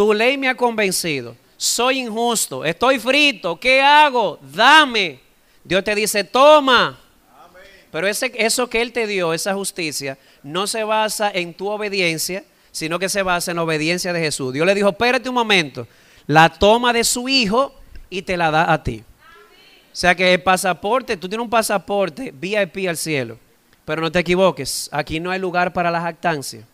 tu ley me ha convencido. Soy injusto. Estoy frito. ¿Qué hago? Dame. Dios te dice, toma. Pero ese, eso que Él te dio, esa justicia, no se basa en tu obediencia, sino que se basa en la obediencia de Jesús. Dios le dijo, espérate un momento. La toma de su hijo y te la da a ti. O sea que el pasaporte, tú tienes un pasaporte VIP al cielo. Pero no te equivoques, aquí no hay lugar para la jactancia.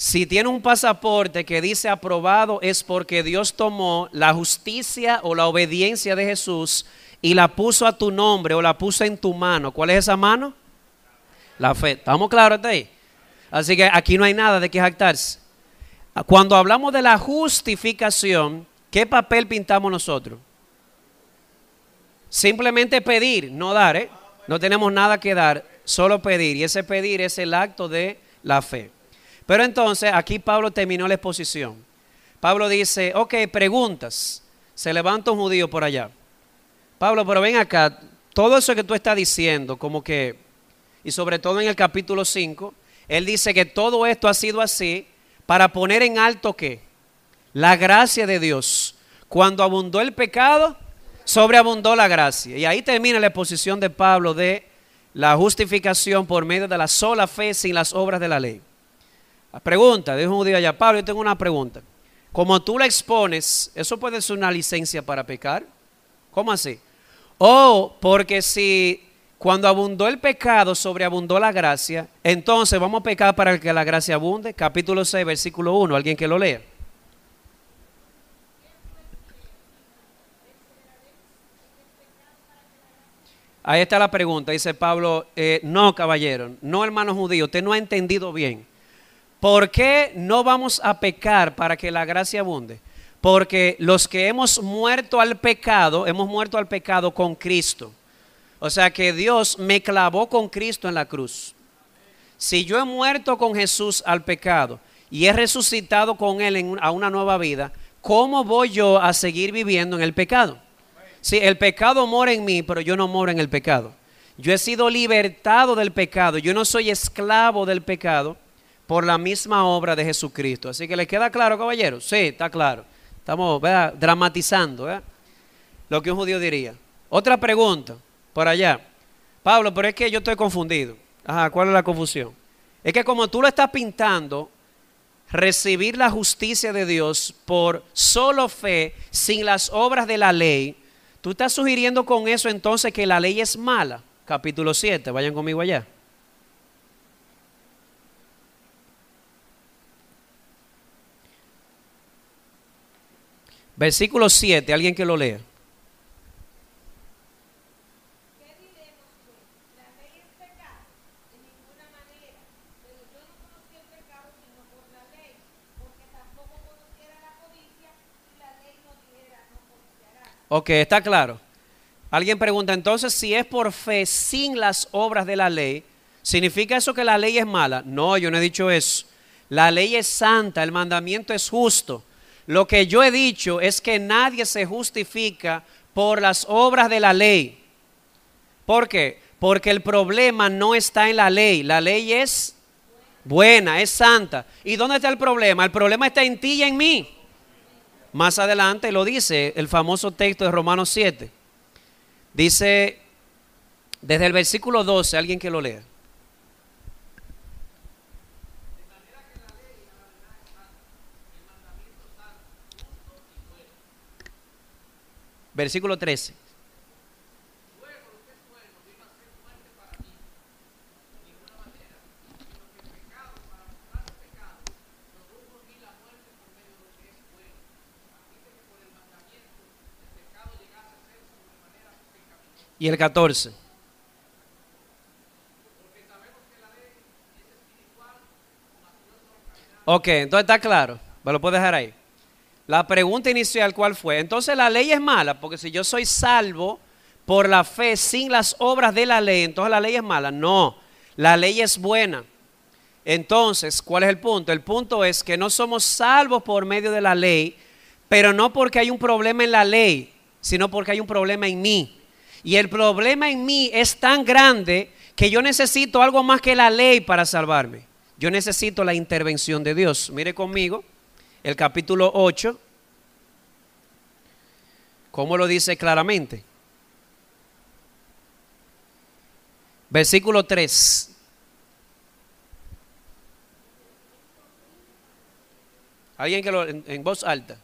Si tiene un pasaporte que dice aprobado es porque Dios tomó la justicia o la obediencia de Jesús y la puso a tu nombre o la puso en tu mano. ¿Cuál es esa mano? La fe. ¿Estamos claros ahí? Así que aquí no hay nada de que jactarse. Cuando hablamos de la justificación, ¿qué papel pintamos nosotros? Simplemente pedir, no dar, ¿eh? No tenemos nada que dar, solo pedir. Y ese pedir es el acto de la fe. Pero entonces aquí Pablo terminó la exposición. Pablo dice, ok, preguntas. Se levanta un judío por allá. Pablo, pero ven acá, todo eso que tú estás diciendo, como que, y sobre todo en el capítulo 5, él dice que todo esto ha sido así para poner en alto que la gracia de Dios. Cuando abundó el pecado, sobreabundó la gracia. Y ahí termina la exposición de Pablo de la justificación por medio de la sola fe sin las obras de la ley. La pregunta, dijo un judío allá, Pablo, yo tengo una pregunta. Como tú la expones, ¿eso puede ser una licencia para pecar? ¿Cómo así? O porque si cuando abundó el pecado, sobreabundó la gracia, entonces vamos a pecar para que la gracia abunde. Capítulo 6, versículo 1, alguien que lo lea. Ahí está la pregunta, dice Pablo, eh, no caballero, no hermano judío, usted no ha entendido bien. ¿Por qué no vamos a pecar para que la gracia abunde? Porque los que hemos muerto al pecado, hemos muerto al pecado con Cristo. O sea que Dios me clavó con Cristo en la cruz. Si yo he muerto con Jesús al pecado y he resucitado con Él a una nueva vida, ¿cómo voy yo a seguir viviendo en el pecado? Sí, el pecado mora en mí, pero yo no moro en el pecado. Yo he sido libertado del pecado. Yo no soy esclavo del pecado por la misma obra de Jesucristo. Así que le queda claro, caballero. Sí, está claro. Estamos dramatizando lo que un judío diría. Otra pregunta, por allá. Pablo, pero es que yo estoy confundido. Ajá, ¿cuál es la confusión? Es que como tú lo estás pintando, recibir la justicia de Dios por solo fe, sin las obras de la ley, Tú estás sugiriendo con eso entonces que la ley es mala. Capítulo 7, vayan conmigo allá. Versículo 7, alguien que lo lea. Ok, está claro. Alguien pregunta entonces si es por fe sin las obras de la ley, ¿significa eso que la ley es mala? No, yo no he dicho eso. La ley es santa, el mandamiento es justo. Lo que yo he dicho es que nadie se justifica por las obras de la ley. ¿Por qué? Porque el problema no está en la ley. La ley es buena, es santa. ¿Y dónde está el problema? El problema está en ti y en mí. Más adelante lo dice el famoso texto de Romanos 7. Dice desde el versículo 12, alguien que lo lea. Versículo 13. y el 14. Ok, entonces está claro. Me lo puedo dejar ahí. La pregunta inicial, ¿cuál fue? Entonces la ley es mala, porque si yo soy salvo por la fe sin las obras de la ley, entonces la ley es mala. No, la ley es buena. Entonces, ¿cuál es el punto? El punto es que no somos salvos por medio de la ley, pero no porque hay un problema en la ley, sino porque hay un problema en mí. Y el problema en mí es tan grande que yo necesito algo más que la ley para salvarme. Yo necesito la intervención de Dios. Mire conmigo el capítulo 8, ¿cómo lo dice claramente? Versículo 3. Alguien que lo en voz alta.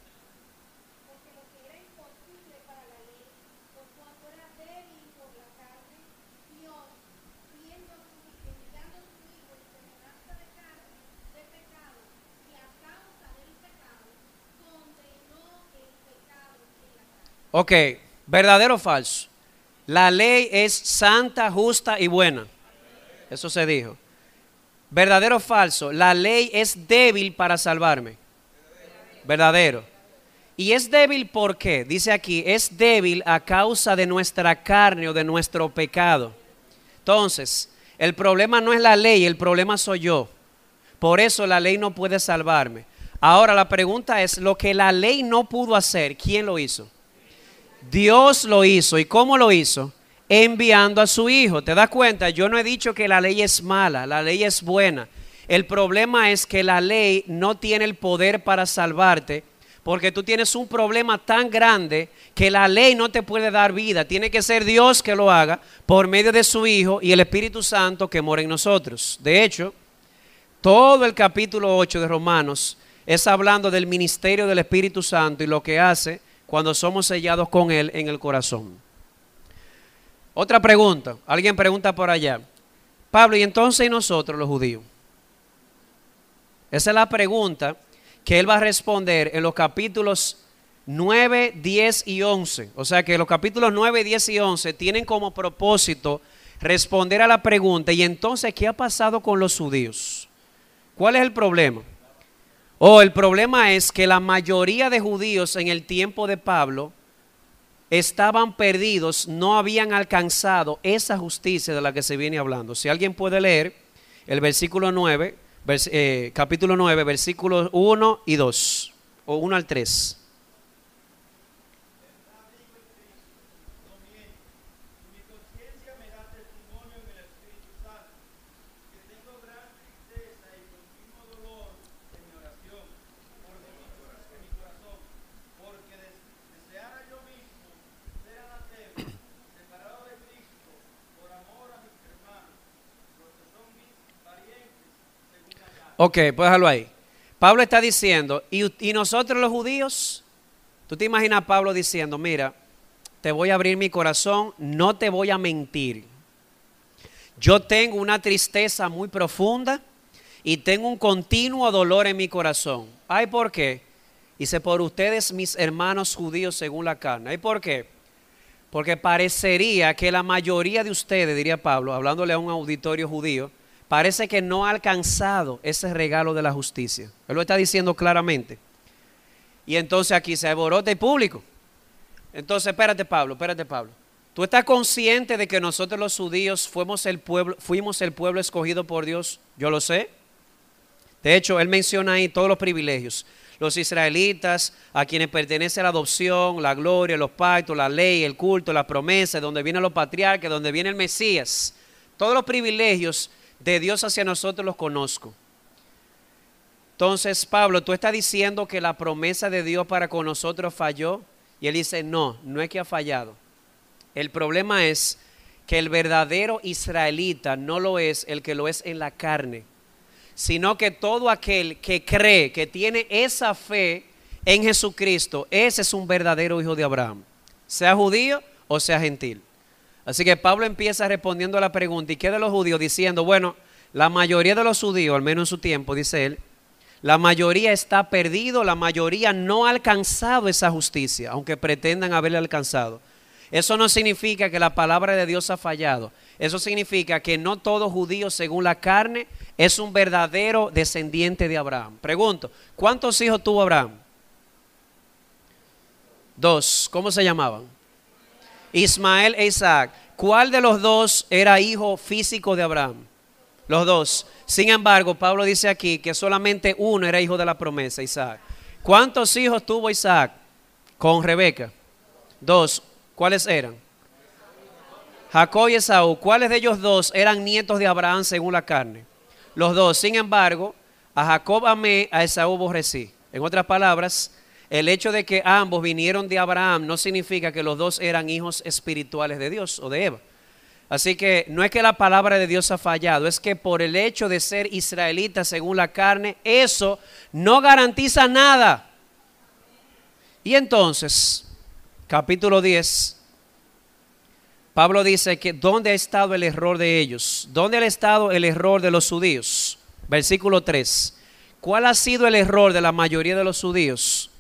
Ok, verdadero o falso. La ley es santa, justa y buena. Eso se dijo. Verdadero o falso. La ley es débil para salvarme. Verdadero. Y es débil ¿por qué? Dice aquí, es débil a causa de nuestra carne o de nuestro pecado. Entonces, el problema no es la ley, el problema soy yo. Por eso la ley no puede salvarme. Ahora la pregunta es, lo que la ley no pudo hacer, ¿quién lo hizo? Dios lo hizo. ¿Y cómo lo hizo? Enviando a su Hijo. ¿Te das cuenta? Yo no he dicho que la ley es mala, la ley es buena. El problema es que la ley no tiene el poder para salvarte porque tú tienes un problema tan grande que la ley no te puede dar vida. Tiene que ser Dios que lo haga por medio de su Hijo y el Espíritu Santo que mora en nosotros. De hecho, todo el capítulo 8 de Romanos es hablando del ministerio del Espíritu Santo y lo que hace cuando somos sellados con Él en el corazón. Otra pregunta, alguien pregunta por allá. Pablo, ¿y entonces nosotros los judíos? Esa es la pregunta que él va a responder en los capítulos 9, 10 y 11. O sea que los capítulos 9, 10 y 11 tienen como propósito responder a la pregunta, ¿y entonces qué ha pasado con los judíos? ¿Cuál es el problema? O oh, el problema es que la mayoría de judíos en el tiempo de Pablo estaban perdidos, no habían alcanzado esa justicia de la que se viene hablando. Si alguien puede leer el versículo 9, eh, capítulo 9, versículos 1 y 2, o 1 al 3. Ok, pues déjalo ahí. Pablo está diciendo, ¿y, nosotros los judíos? ¿Tú te imaginas a Pablo diciendo, mira, te voy a abrir mi corazón, no te voy a mentir. Yo tengo una tristeza muy profunda y tengo un continuo dolor en mi corazón. ¿Ay por qué? Dice, por ustedes mis hermanos judíos según la carne. ¿Ay por qué? Porque parecería que la mayoría de ustedes, diría Pablo, hablándole a un auditorio judío, parece que no ha alcanzado ese regalo de la justicia. Él lo está diciendo claramente. Y entonces aquí se aborota el público. Entonces, espérate Pablo, espérate Pablo. ¿Tú estás consciente de que nosotros los judíos fuimos el pueblo, fuimos el pueblo escogido por Dios? Yo lo sé. De hecho, él menciona ahí todos los privilegios. Los israelitas, a quienes pertenece la adopción, la gloria, los pactos, la ley, el culto, la promesa, donde vienen los patriarcas, donde viene el Mesías. Todos los privilegios de Dios hacia nosotros los conozco. Entonces, Pablo, tú estás diciendo que la promesa de Dios para con nosotros falló. Y él dice, no, no es que ha fallado. El problema es que el verdadero israelita no lo es el que lo es en la carne, sino que todo aquel que cree, que tiene esa fe en Jesucristo, ese es un verdadero hijo de Abraham, sea judío o sea gentil. Así que Pablo empieza respondiendo a la pregunta, ¿y qué de los judíos? Diciendo, bueno, la mayoría de los judíos, al menos en su tiempo, dice él, la mayoría está perdido, la mayoría no ha alcanzado esa justicia, aunque pretendan haberle alcanzado. Eso no significa que la palabra de Dios ha fallado. Eso significa que no todo judío según la carne es un verdadero descendiente de Abraham. Pregunto, ¿cuántos hijos tuvo Abraham? Dos. ¿Cómo se llamaban? Ismael e Isaac. ¿Cuál de los dos era hijo físico de Abraham? Los dos. Sin embargo, Pablo dice aquí que solamente uno era hijo de la promesa, Isaac. ¿Cuántos hijos tuvo Isaac con Rebeca? Dos. ¿Cuáles eran? Jacob y Esaú. ¿Cuáles de ellos dos eran nietos de Abraham según la carne? Los dos. Sin embargo, a Jacob amé, a Esaú aborrecí. En otras palabras, el hecho de que ambos vinieron de Abraham no significa que los dos eran hijos espirituales de Dios o de Eva. Así que no es que la palabra de Dios ha fallado, es que por el hecho de ser israelita según la carne, eso no garantiza nada. Y entonces, capítulo 10, Pablo dice que ¿dónde ha estado el error de ellos? ¿Dónde ha estado el error de los judíos? Versículo 3. ¿Cuál ha sido el error de la mayoría de los judíos?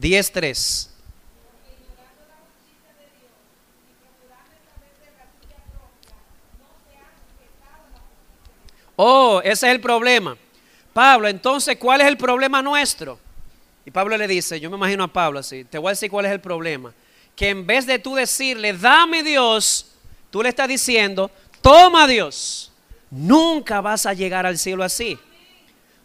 10.3. Oh, ese es el problema. Pablo, entonces, ¿cuál es el problema nuestro? Y Pablo le dice, yo me imagino a Pablo así, te voy a decir cuál es el problema. Que en vez de tú decirle, dame Dios, tú le estás diciendo, toma Dios. Nunca vas a llegar al cielo así.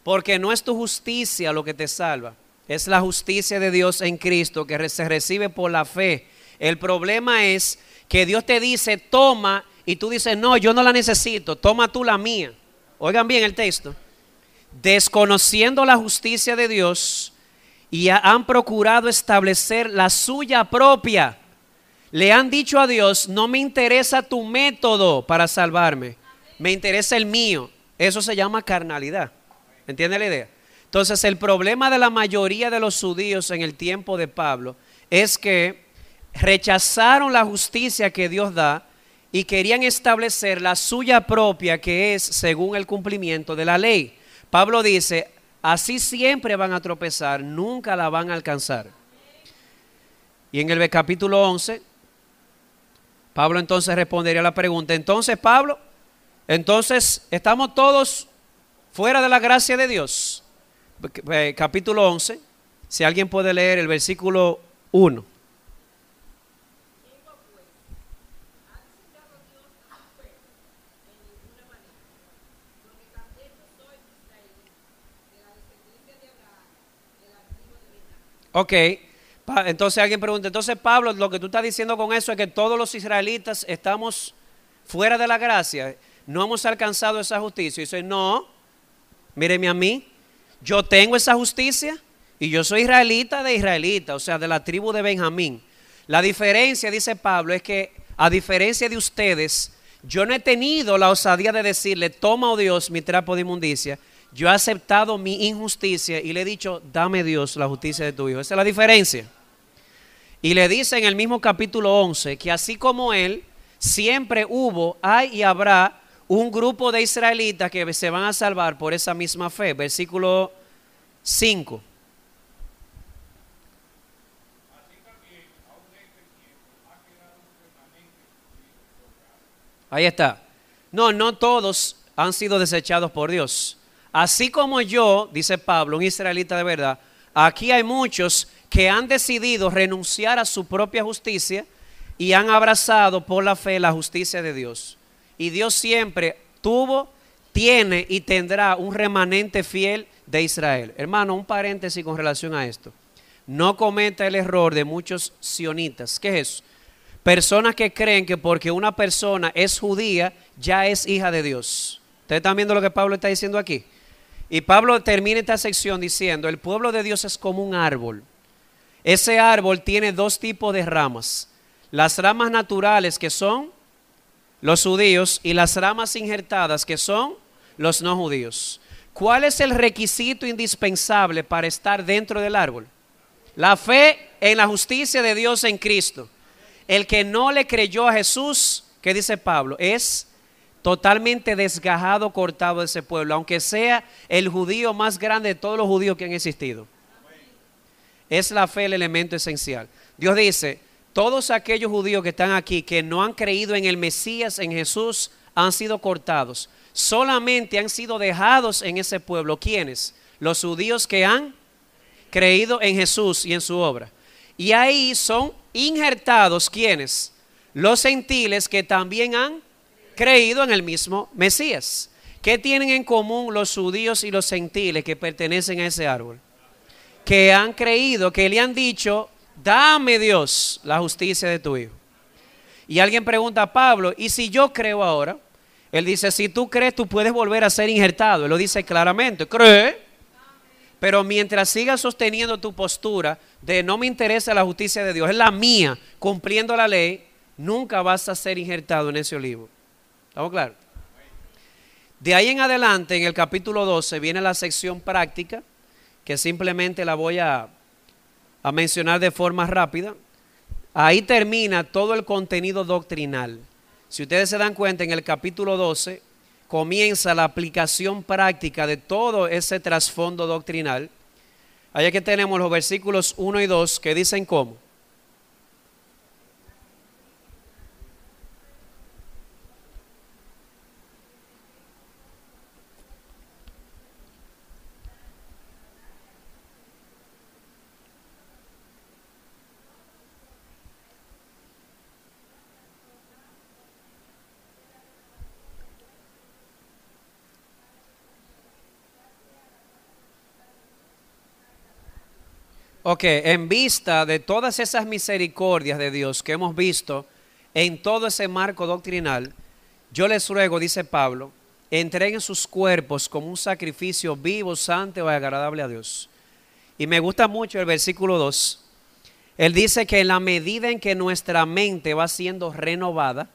Porque no es tu justicia lo que te salva. Es la justicia de Dios en Cristo que se recibe por la fe El problema es que Dios te dice, toma, y tú dices, no, yo no la necesito, toma tú la mía. Oigan bien el texto. Desconociendo la justicia de Dios y han procurado establecer la suya propia. Le han dicho a Dios, no me interesa tu método para salvarme, me interesa el mío. Eso se llama carnalidad. ¿Entiende la idea? Entonces el problema de la mayoría de los judíos en el tiempo de Pablo es que rechazaron la justicia que Dios da y querían establecer la suya propia que es según el cumplimiento de la ley. Pablo dice, así siempre van a tropezar, nunca la van a alcanzar. Y en el capítulo 11, Pablo entonces respondería a la pregunta, entonces Pablo, entonces estamos todos fuera de la gracia de Dios. Eh, capítulo 11, si alguien puede leer el versículo 1. Ok, entonces alguien pregunta, entonces Pablo, lo que tú estás diciendo con eso es que todos los israelitas estamos fuera de la gracia, no hemos alcanzado esa justicia. Y dice, no, míreme a mí, yo tengo esa justicia y yo soy israelita de israelita, o sea, de la tribu de Benjamín. La diferencia, dice Pablo, es que a diferencia de ustedes, yo no he tenido la osadía de decirle, toma, oh Dios, mi trapo de inmundicia. Yo he aceptado mi injusticia y le he dicho, dame Dios la justicia de tu hijo. Esa es la diferencia. Y le dice en el mismo capítulo 11 que así como él, siempre hubo, hay y habrá un grupo de israelitas que se van a salvar por esa misma fe. Versículo 5. Ahí está. No, no todos han sido desechados por Dios. Así como yo, dice Pablo, un israelita de verdad, aquí hay muchos que han decidido renunciar a su propia justicia y han abrazado por la fe la justicia de Dios. Y Dios siempre tuvo, tiene y tendrá un remanente fiel de Israel. Hermano, un paréntesis con relación a esto. No cometa el error de muchos sionitas. ¿Qué es eso? Personas que creen que porque una persona es judía, ya es hija de Dios. ¿Ustedes están viendo lo que Pablo está diciendo aquí? Y Pablo termina esta sección diciendo, el pueblo de Dios es como un árbol. Ese árbol tiene dos tipos de ramas. Las ramas naturales que son los judíos y las ramas injertadas que son los no judíos. ¿Cuál es el requisito indispensable para estar dentro del árbol? La fe en la justicia de Dios en Cristo. El que no le creyó a Jesús, ¿qué dice Pablo? Es totalmente desgajado, cortado de ese pueblo, aunque sea el judío más grande de todos los judíos que han existido. Es la fe el elemento esencial. Dios dice, todos aquellos judíos que están aquí que no han creído en el Mesías, en Jesús, han sido cortados. Solamente han sido dejados en ese pueblo. ¿Quiénes? Los judíos que han creído en Jesús y en su obra. Y ahí son injertados ¿quiénes? Los gentiles que también han creído en el mismo Mesías. ¿Qué tienen en común los judíos y los gentiles que pertenecen a ese árbol? Que han creído, que le han dicho, dame Dios la justicia de tu hijo. Y alguien pregunta a Pablo, ¿y si yo creo ahora? Él dice, si tú crees, tú puedes volver a ser injertado. Él lo dice claramente, cree. Pero mientras sigas sosteniendo tu postura de no me interesa la justicia de Dios, es la mía, cumpliendo la ley, nunca vas a ser injertado en ese olivo. ¿Estamos claros? De ahí en adelante, en el capítulo 12, viene la sección práctica, que simplemente la voy a a mencionar de forma rápida. Ahí termina todo el contenido doctrinal. Si ustedes se dan cuenta, en el capítulo 12 comienza la aplicación práctica de todo ese trasfondo doctrinal. Allá que tenemos los versículos 1 y 2 que dicen cómo. Ok, en vista de todas esas misericordias de Dios que hemos visto en todo ese marco doctrinal, yo les ruego, dice Pablo, entreguen sus cuerpos como un sacrificio vivo, santo y agradable a Dios. Y me gusta mucho el versículo 2. Él dice que en la medida en que nuestra mente va siendo renovada,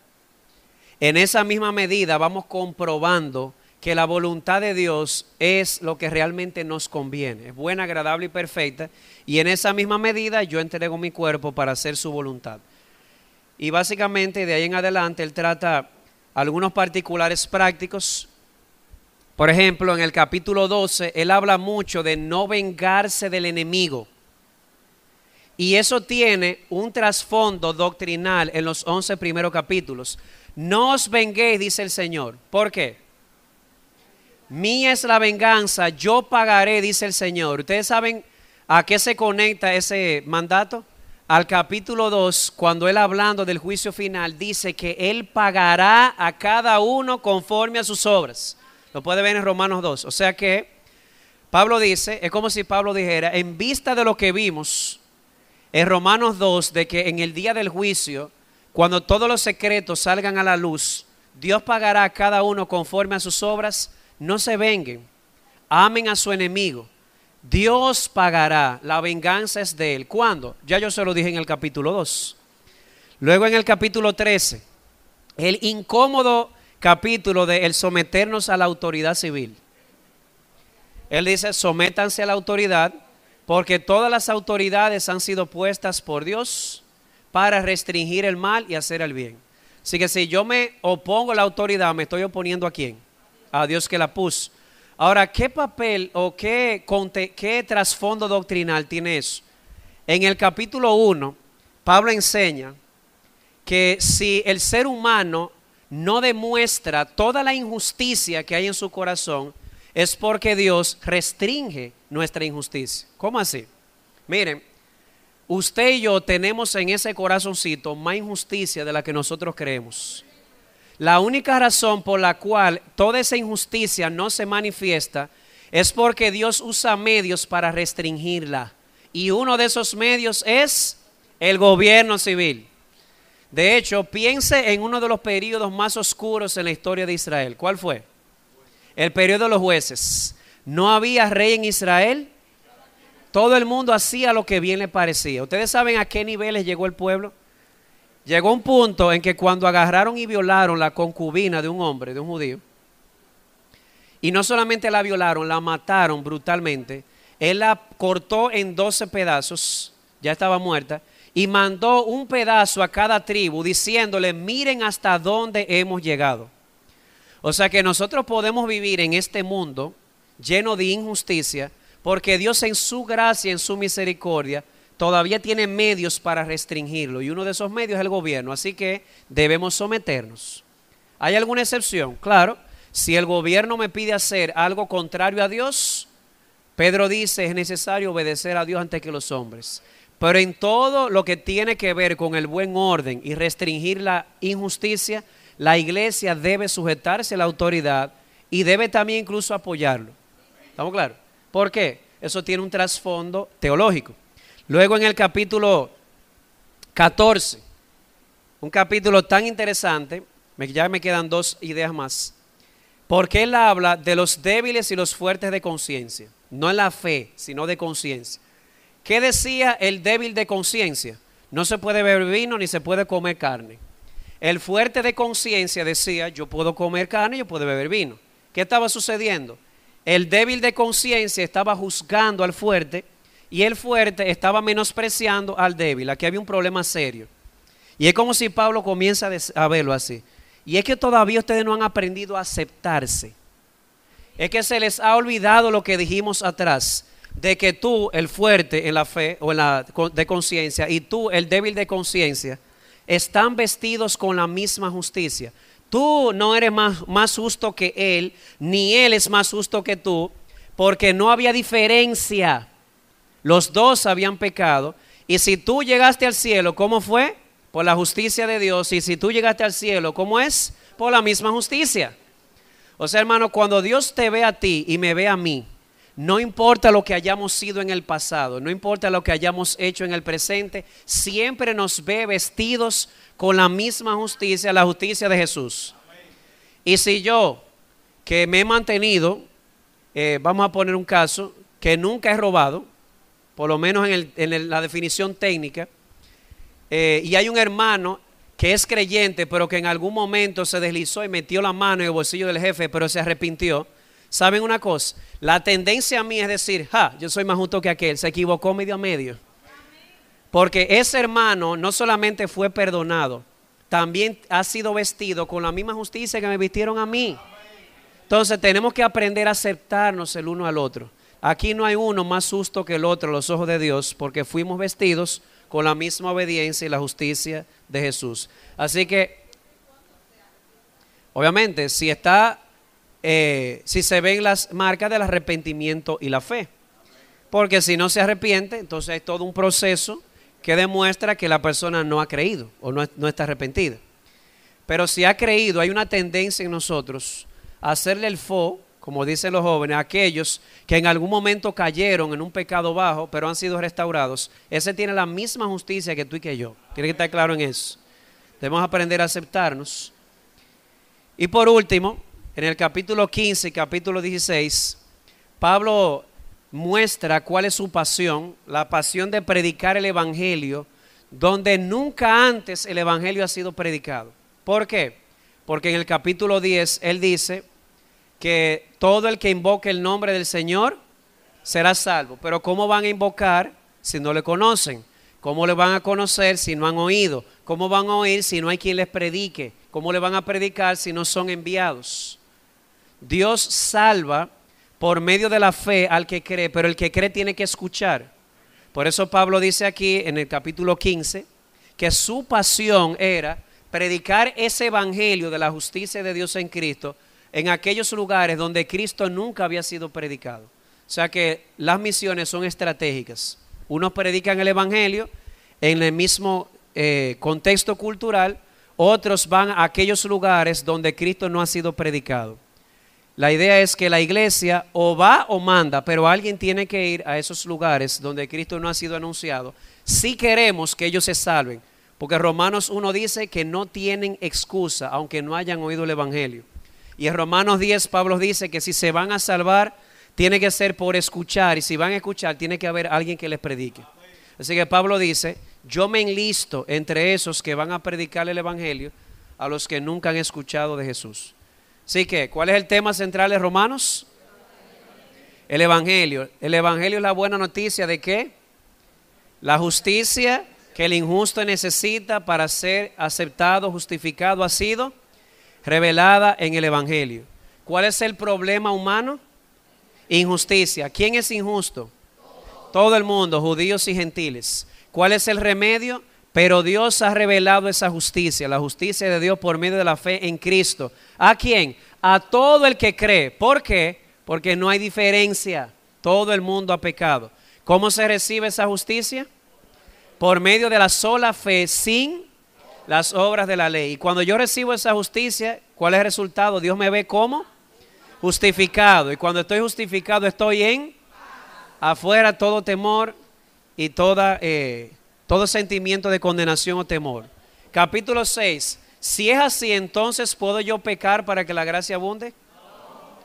en esa misma medida vamos comprobando que la voluntad de Dios es lo que realmente nos conviene, es buena, agradable y perfecta, y en esa misma medida yo entrego mi cuerpo para hacer su voluntad. Y básicamente de ahí en adelante él trata algunos particulares prácticos. Por ejemplo, en el capítulo 12, él habla mucho de no vengarse del enemigo. Y eso tiene un trasfondo doctrinal en los 11 primeros capítulos. No os venguéis, dice el Señor. ¿Por qué? Mía es la venganza, yo pagaré, dice el Señor. ¿Ustedes saben a qué se conecta ese mandato? Al capítulo 2, cuando él hablando del juicio final, dice que él pagará a cada uno conforme a sus obras. Lo puede ver en Romanos 2. O sea que Pablo dice, es como si Pablo dijera, en vista de lo que vimos en Romanos 2, de que en el día del juicio, cuando todos los secretos salgan a la luz, Dios pagará a cada uno conforme a sus obras no se venguen, amen a su enemigo. Dios pagará, la venganza es de él. ¿Cuándo? Ya yo se lo dije en el capítulo 2. Luego en el capítulo 13, el incómodo capítulo de el someternos a la autoridad civil. Él dice, sométanse a la autoridad porque todas las autoridades han sido puestas por Dios para restringir el mal y hacer el bien. Así que si yo me opongo a la autoridad, me estoy oponiendo a quién? A Dios que la puso. Ahora, ¿qué papel o qué, qué trasfondo doctrinal tiene eso? En el capítulo 1, Pablo enseña que si el ser humano no demuestra toda la injusticia que hay en su corazón, es porque Dios restringe nuestra injusticia. ¿Cómo así? Miren, usted y yo tenemos en ese corazoncito más injusticia de la que nosotros creemos. La única razón por la cual toda esa injusticia no se manifiesta es porque Dios usa medios para restringirla. Y uno de esos medios es el gobierno civil. De hecho, piense en uno de los periodos más oscuros en la historia de Israel. ¿Cuál fue? El periodo de los jueces. No había rey en Israel. Todo el mundo hacía lo que bien le parecía. ¿Ustedes saben a qué niveles llegó el pueblo? Llegó un punto en que cuando agarraron y violaron la concubina de un hombre, de un judío, y no solamente la violaron, la mataron brutalmente, él la cortó en 12 pedazos, ya estaba muerta, y mandó un pedazo a cada tribu diciéndole, miren hasta dónde hemos llegado. O sea que nosotros podemos vivir en este mundo lleno de injusticia, porque Dios en su gracia, en su misericordia, todavía tiene medios para restringirlo y uno de esos medios es el gobierno, así que debemos someternos. ¿Hay alguna excepción? Claro, si el gobierno me pide hacer algo contrario a Dios, Pedro dice es necesario obedecer a Dios antes que los hombres. Pero en todo lo que tiene que ver con el buen orden y restringir la injusticia, la iglesia debe sujetarse a la autoridad y debe también incluso apoyarlo. ¿Estamos claros? ¿Por qué? Eso tiene un trasfondo teológico. Luego en el capítulo 14, un capítulo tan interesante, ya me quedan dos ideas más, porque él habla de los débiles y los fuertes de conciencia, no en la fe, sino de conciencia. ¿Qué decía el débil de conciencia? No se puede beber vino ni se puede comer carne. El fuerte de conciencia decía, yo puedo comer carne, yo puedo beber vino. ¿Qué estaba sucediendo? El débil de conciencia estaba juzgando al fuerte y el fuerte estaba menospreciando al débil. Aquí había un problema serio. Y es como si Pablo comienza a verlo así. Y es que todavía ustedes no han aprendido a aceptarse. Es que se les ha olvidado lo que dijimos atrás, de que tú, el fuerte en la fe o en la de conciencia, y tú, el débil de conciencia, están vestidos con la misma justicia. Tú no eres más, más justo que él, ni él es más justo que tú, porque no había diferencia. Los dos habían pecado. Y si tú llegaste al cielo, ¿cómo fue? Por la justicia de Dios. Y si tú llegaste al cielo, ¿cómo es? Por la misma justicia. O sea, hermano, cuando Dios te ve a ti y me ve a mí, no importa lo que hayamos sido en el pasado, no importa lo que hayamos hecho en el presente, siempre nos ve vestidos con la misma justicia, la justicia de Jesús. Y si yo, que me he mantenido, eh, vamos a poner un caso, que nunca he robado, por lo menos en, la definición técnica, eh, y hay un hermano que es creyente, pero que en algún momento se deslizó y metió la mano en el bolsillo del jefe, pero se arrepintió, ¿Saben una cosa? La tendencia a mí es decir, ja, yo soy más justo que aquel, se equivocó medio a medio. Porque ese hermano no solamente fue perdonado, también ha sido vestido con la misma justicia que me vistieron a mí. Entonces tenemos que aprender a aceptarnos el uno al otro. Aquí no hay uno más justo que el otro, los ojos de Dios, porque fuimos vestidos con la misma obediencia y la justicia de Jesús. Así que, obviamente, si está eh, si se ven las marcas del arrepentimiento y la fe. Porque si no se arrepiente, entonces hay todo un proceso que demuestra que la persona no ha creído o no, no está arrepentida. Pero si ha creído, hay una tendencia en nosotros a hacerle el fo, como dicen los jóvenes, aquellos que en algún momento cayeron en un pecado bajo, pero han sido restaurados. Ese tiene la misma justicia que tú y que yo. Tiene que estar claro en eso. Debemos aprender a aceptarnos. Y por último, en el capítulo 15 y capítulo 16, Pablo muestra cuál es su pasión, la pasión de predicar el Evangelio, donde nunca antes el Evangelio ha sido predicado. ¿Por qué? Porque en el capítulo 10 él dice que todo el que invoque el nombre del Señor será salvo. Pero ¿cómo van a invocar si no le conocen? ¿Cómo le van a conocer si no han oído? ¿Cómo van a oír si no hay quien les predique? ¿Cómo le van a predicar si no son enviados? Dios salva por medio de la fe al que cree, pero el que cree tiene que escuchar. Por eso Pablo dice aquí en el capítulo 15 que su pasión era predicar ese evangelio de la justicia de Dios en Cristo en aquellos lugares donde Cristo nunca había sido predicado. O sea que las misiones son estratégicas. Unos predican el evangelio en el mismo eh, contexto cultural, otros van a aquellos lugares donde Cristo no ha sido predicado. La idea es que la iglesia o va o manda, pero alguien tiene que ir a esos lugares donde Cristo no ha sido anunciado si queremos que ellos se salven. Porque Romanos 1 dice que no tienen excusa, aunque no hayan oído el Evangelio. Y en Romanos 10 Pablo dice que si se van a salvar, tiene que ser por escuchar. Y si van a escuchar, tiene que haber alguien que les predique. Así que Pablo dice, yo me enlisto entre esos que van a predicar el Evangelio a los que nunca han escuchado de Jesús. Así que, ¿cuál es el tema central de Romanos? El Evangelio. El Evangelio es la buena noticia de qué? La justicia que el injusto necesita para ser aceptado, justificado, ha sido revelada en el Evangelio. ¿Cuál es el problema humano? Injusticia. ¿Quién es injusto? Todo el mundo, judíos y gentiles. ¿Cuál es el remedio? Pero Dios ha revelado esa justicia, la justicia de Dios por medio de la fe en Cristo. ¿A quién? A todo el que cree. ¿Por qué? Porque no hay diferencia. Todo el mundo ha pecado. ¿Cómo se recibe esa justicia? Por medio de la sola fe, sin las obras de la ley. Y cuando yo recibo esa justicia, ¿cuál es el resultado? Dios me ve como justificado. Y cuando estoy justificado, estoy en afuera todo temor y toda... Eh, todo sentimiento de condenación o temor. Capítulo 6. Si es así, entonces ¿puedo yo pecar para que la gracia abunde?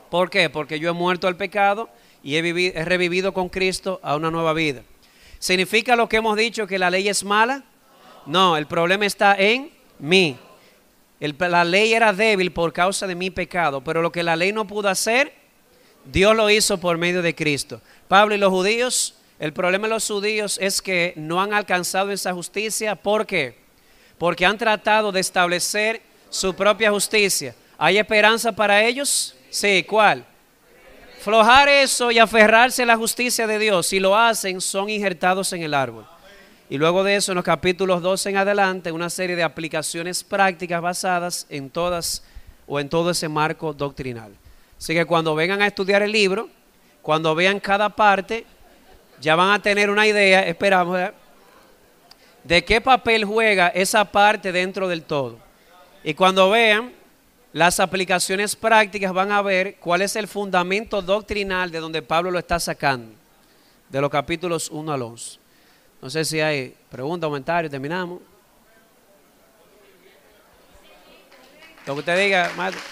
¿Por qué? Porque yo he muerto al pecado y he, revivido con Cristo a una nueva vida. ¿Significa lo que hemos dicho que la ley es mala? No, el problema está en mí. la ley era débil por causa de mi pecado, pero lo que la ley no pudo hacer, Dios lo hizo por medio de Cristo. Pablo y los judíos el problema de los judíos es que no han alcanzado esa justicia. ¿Por qué? Porque han tratado de establecer su propia justicia. ¿Hay esperanza para ellos? Sí, ¿cuál? Flojar eso y aferrarse a la justicia de Dios. Si lo hacen, son injertados en el árbol. Y luego de eso, en los capítulos 12 en adelante, una serie de aplicaciones prácticas basadas en todas o en todo ese marco doctrinal. Así que cuando vengan a estudiar el libro, cuando vean cada parte, ya van a tener una idea, esperamos, de qué papel juega esa parte dentro del todo. Y cuando vean las aplicaciones prácticas van a ver cuál es el fundamento doctrinal de donde Pablo lo está sacando, de los capítulos 1 al 11. No sé si hay pregunta, comentario, terminamos. Lo que usted diga, maestro.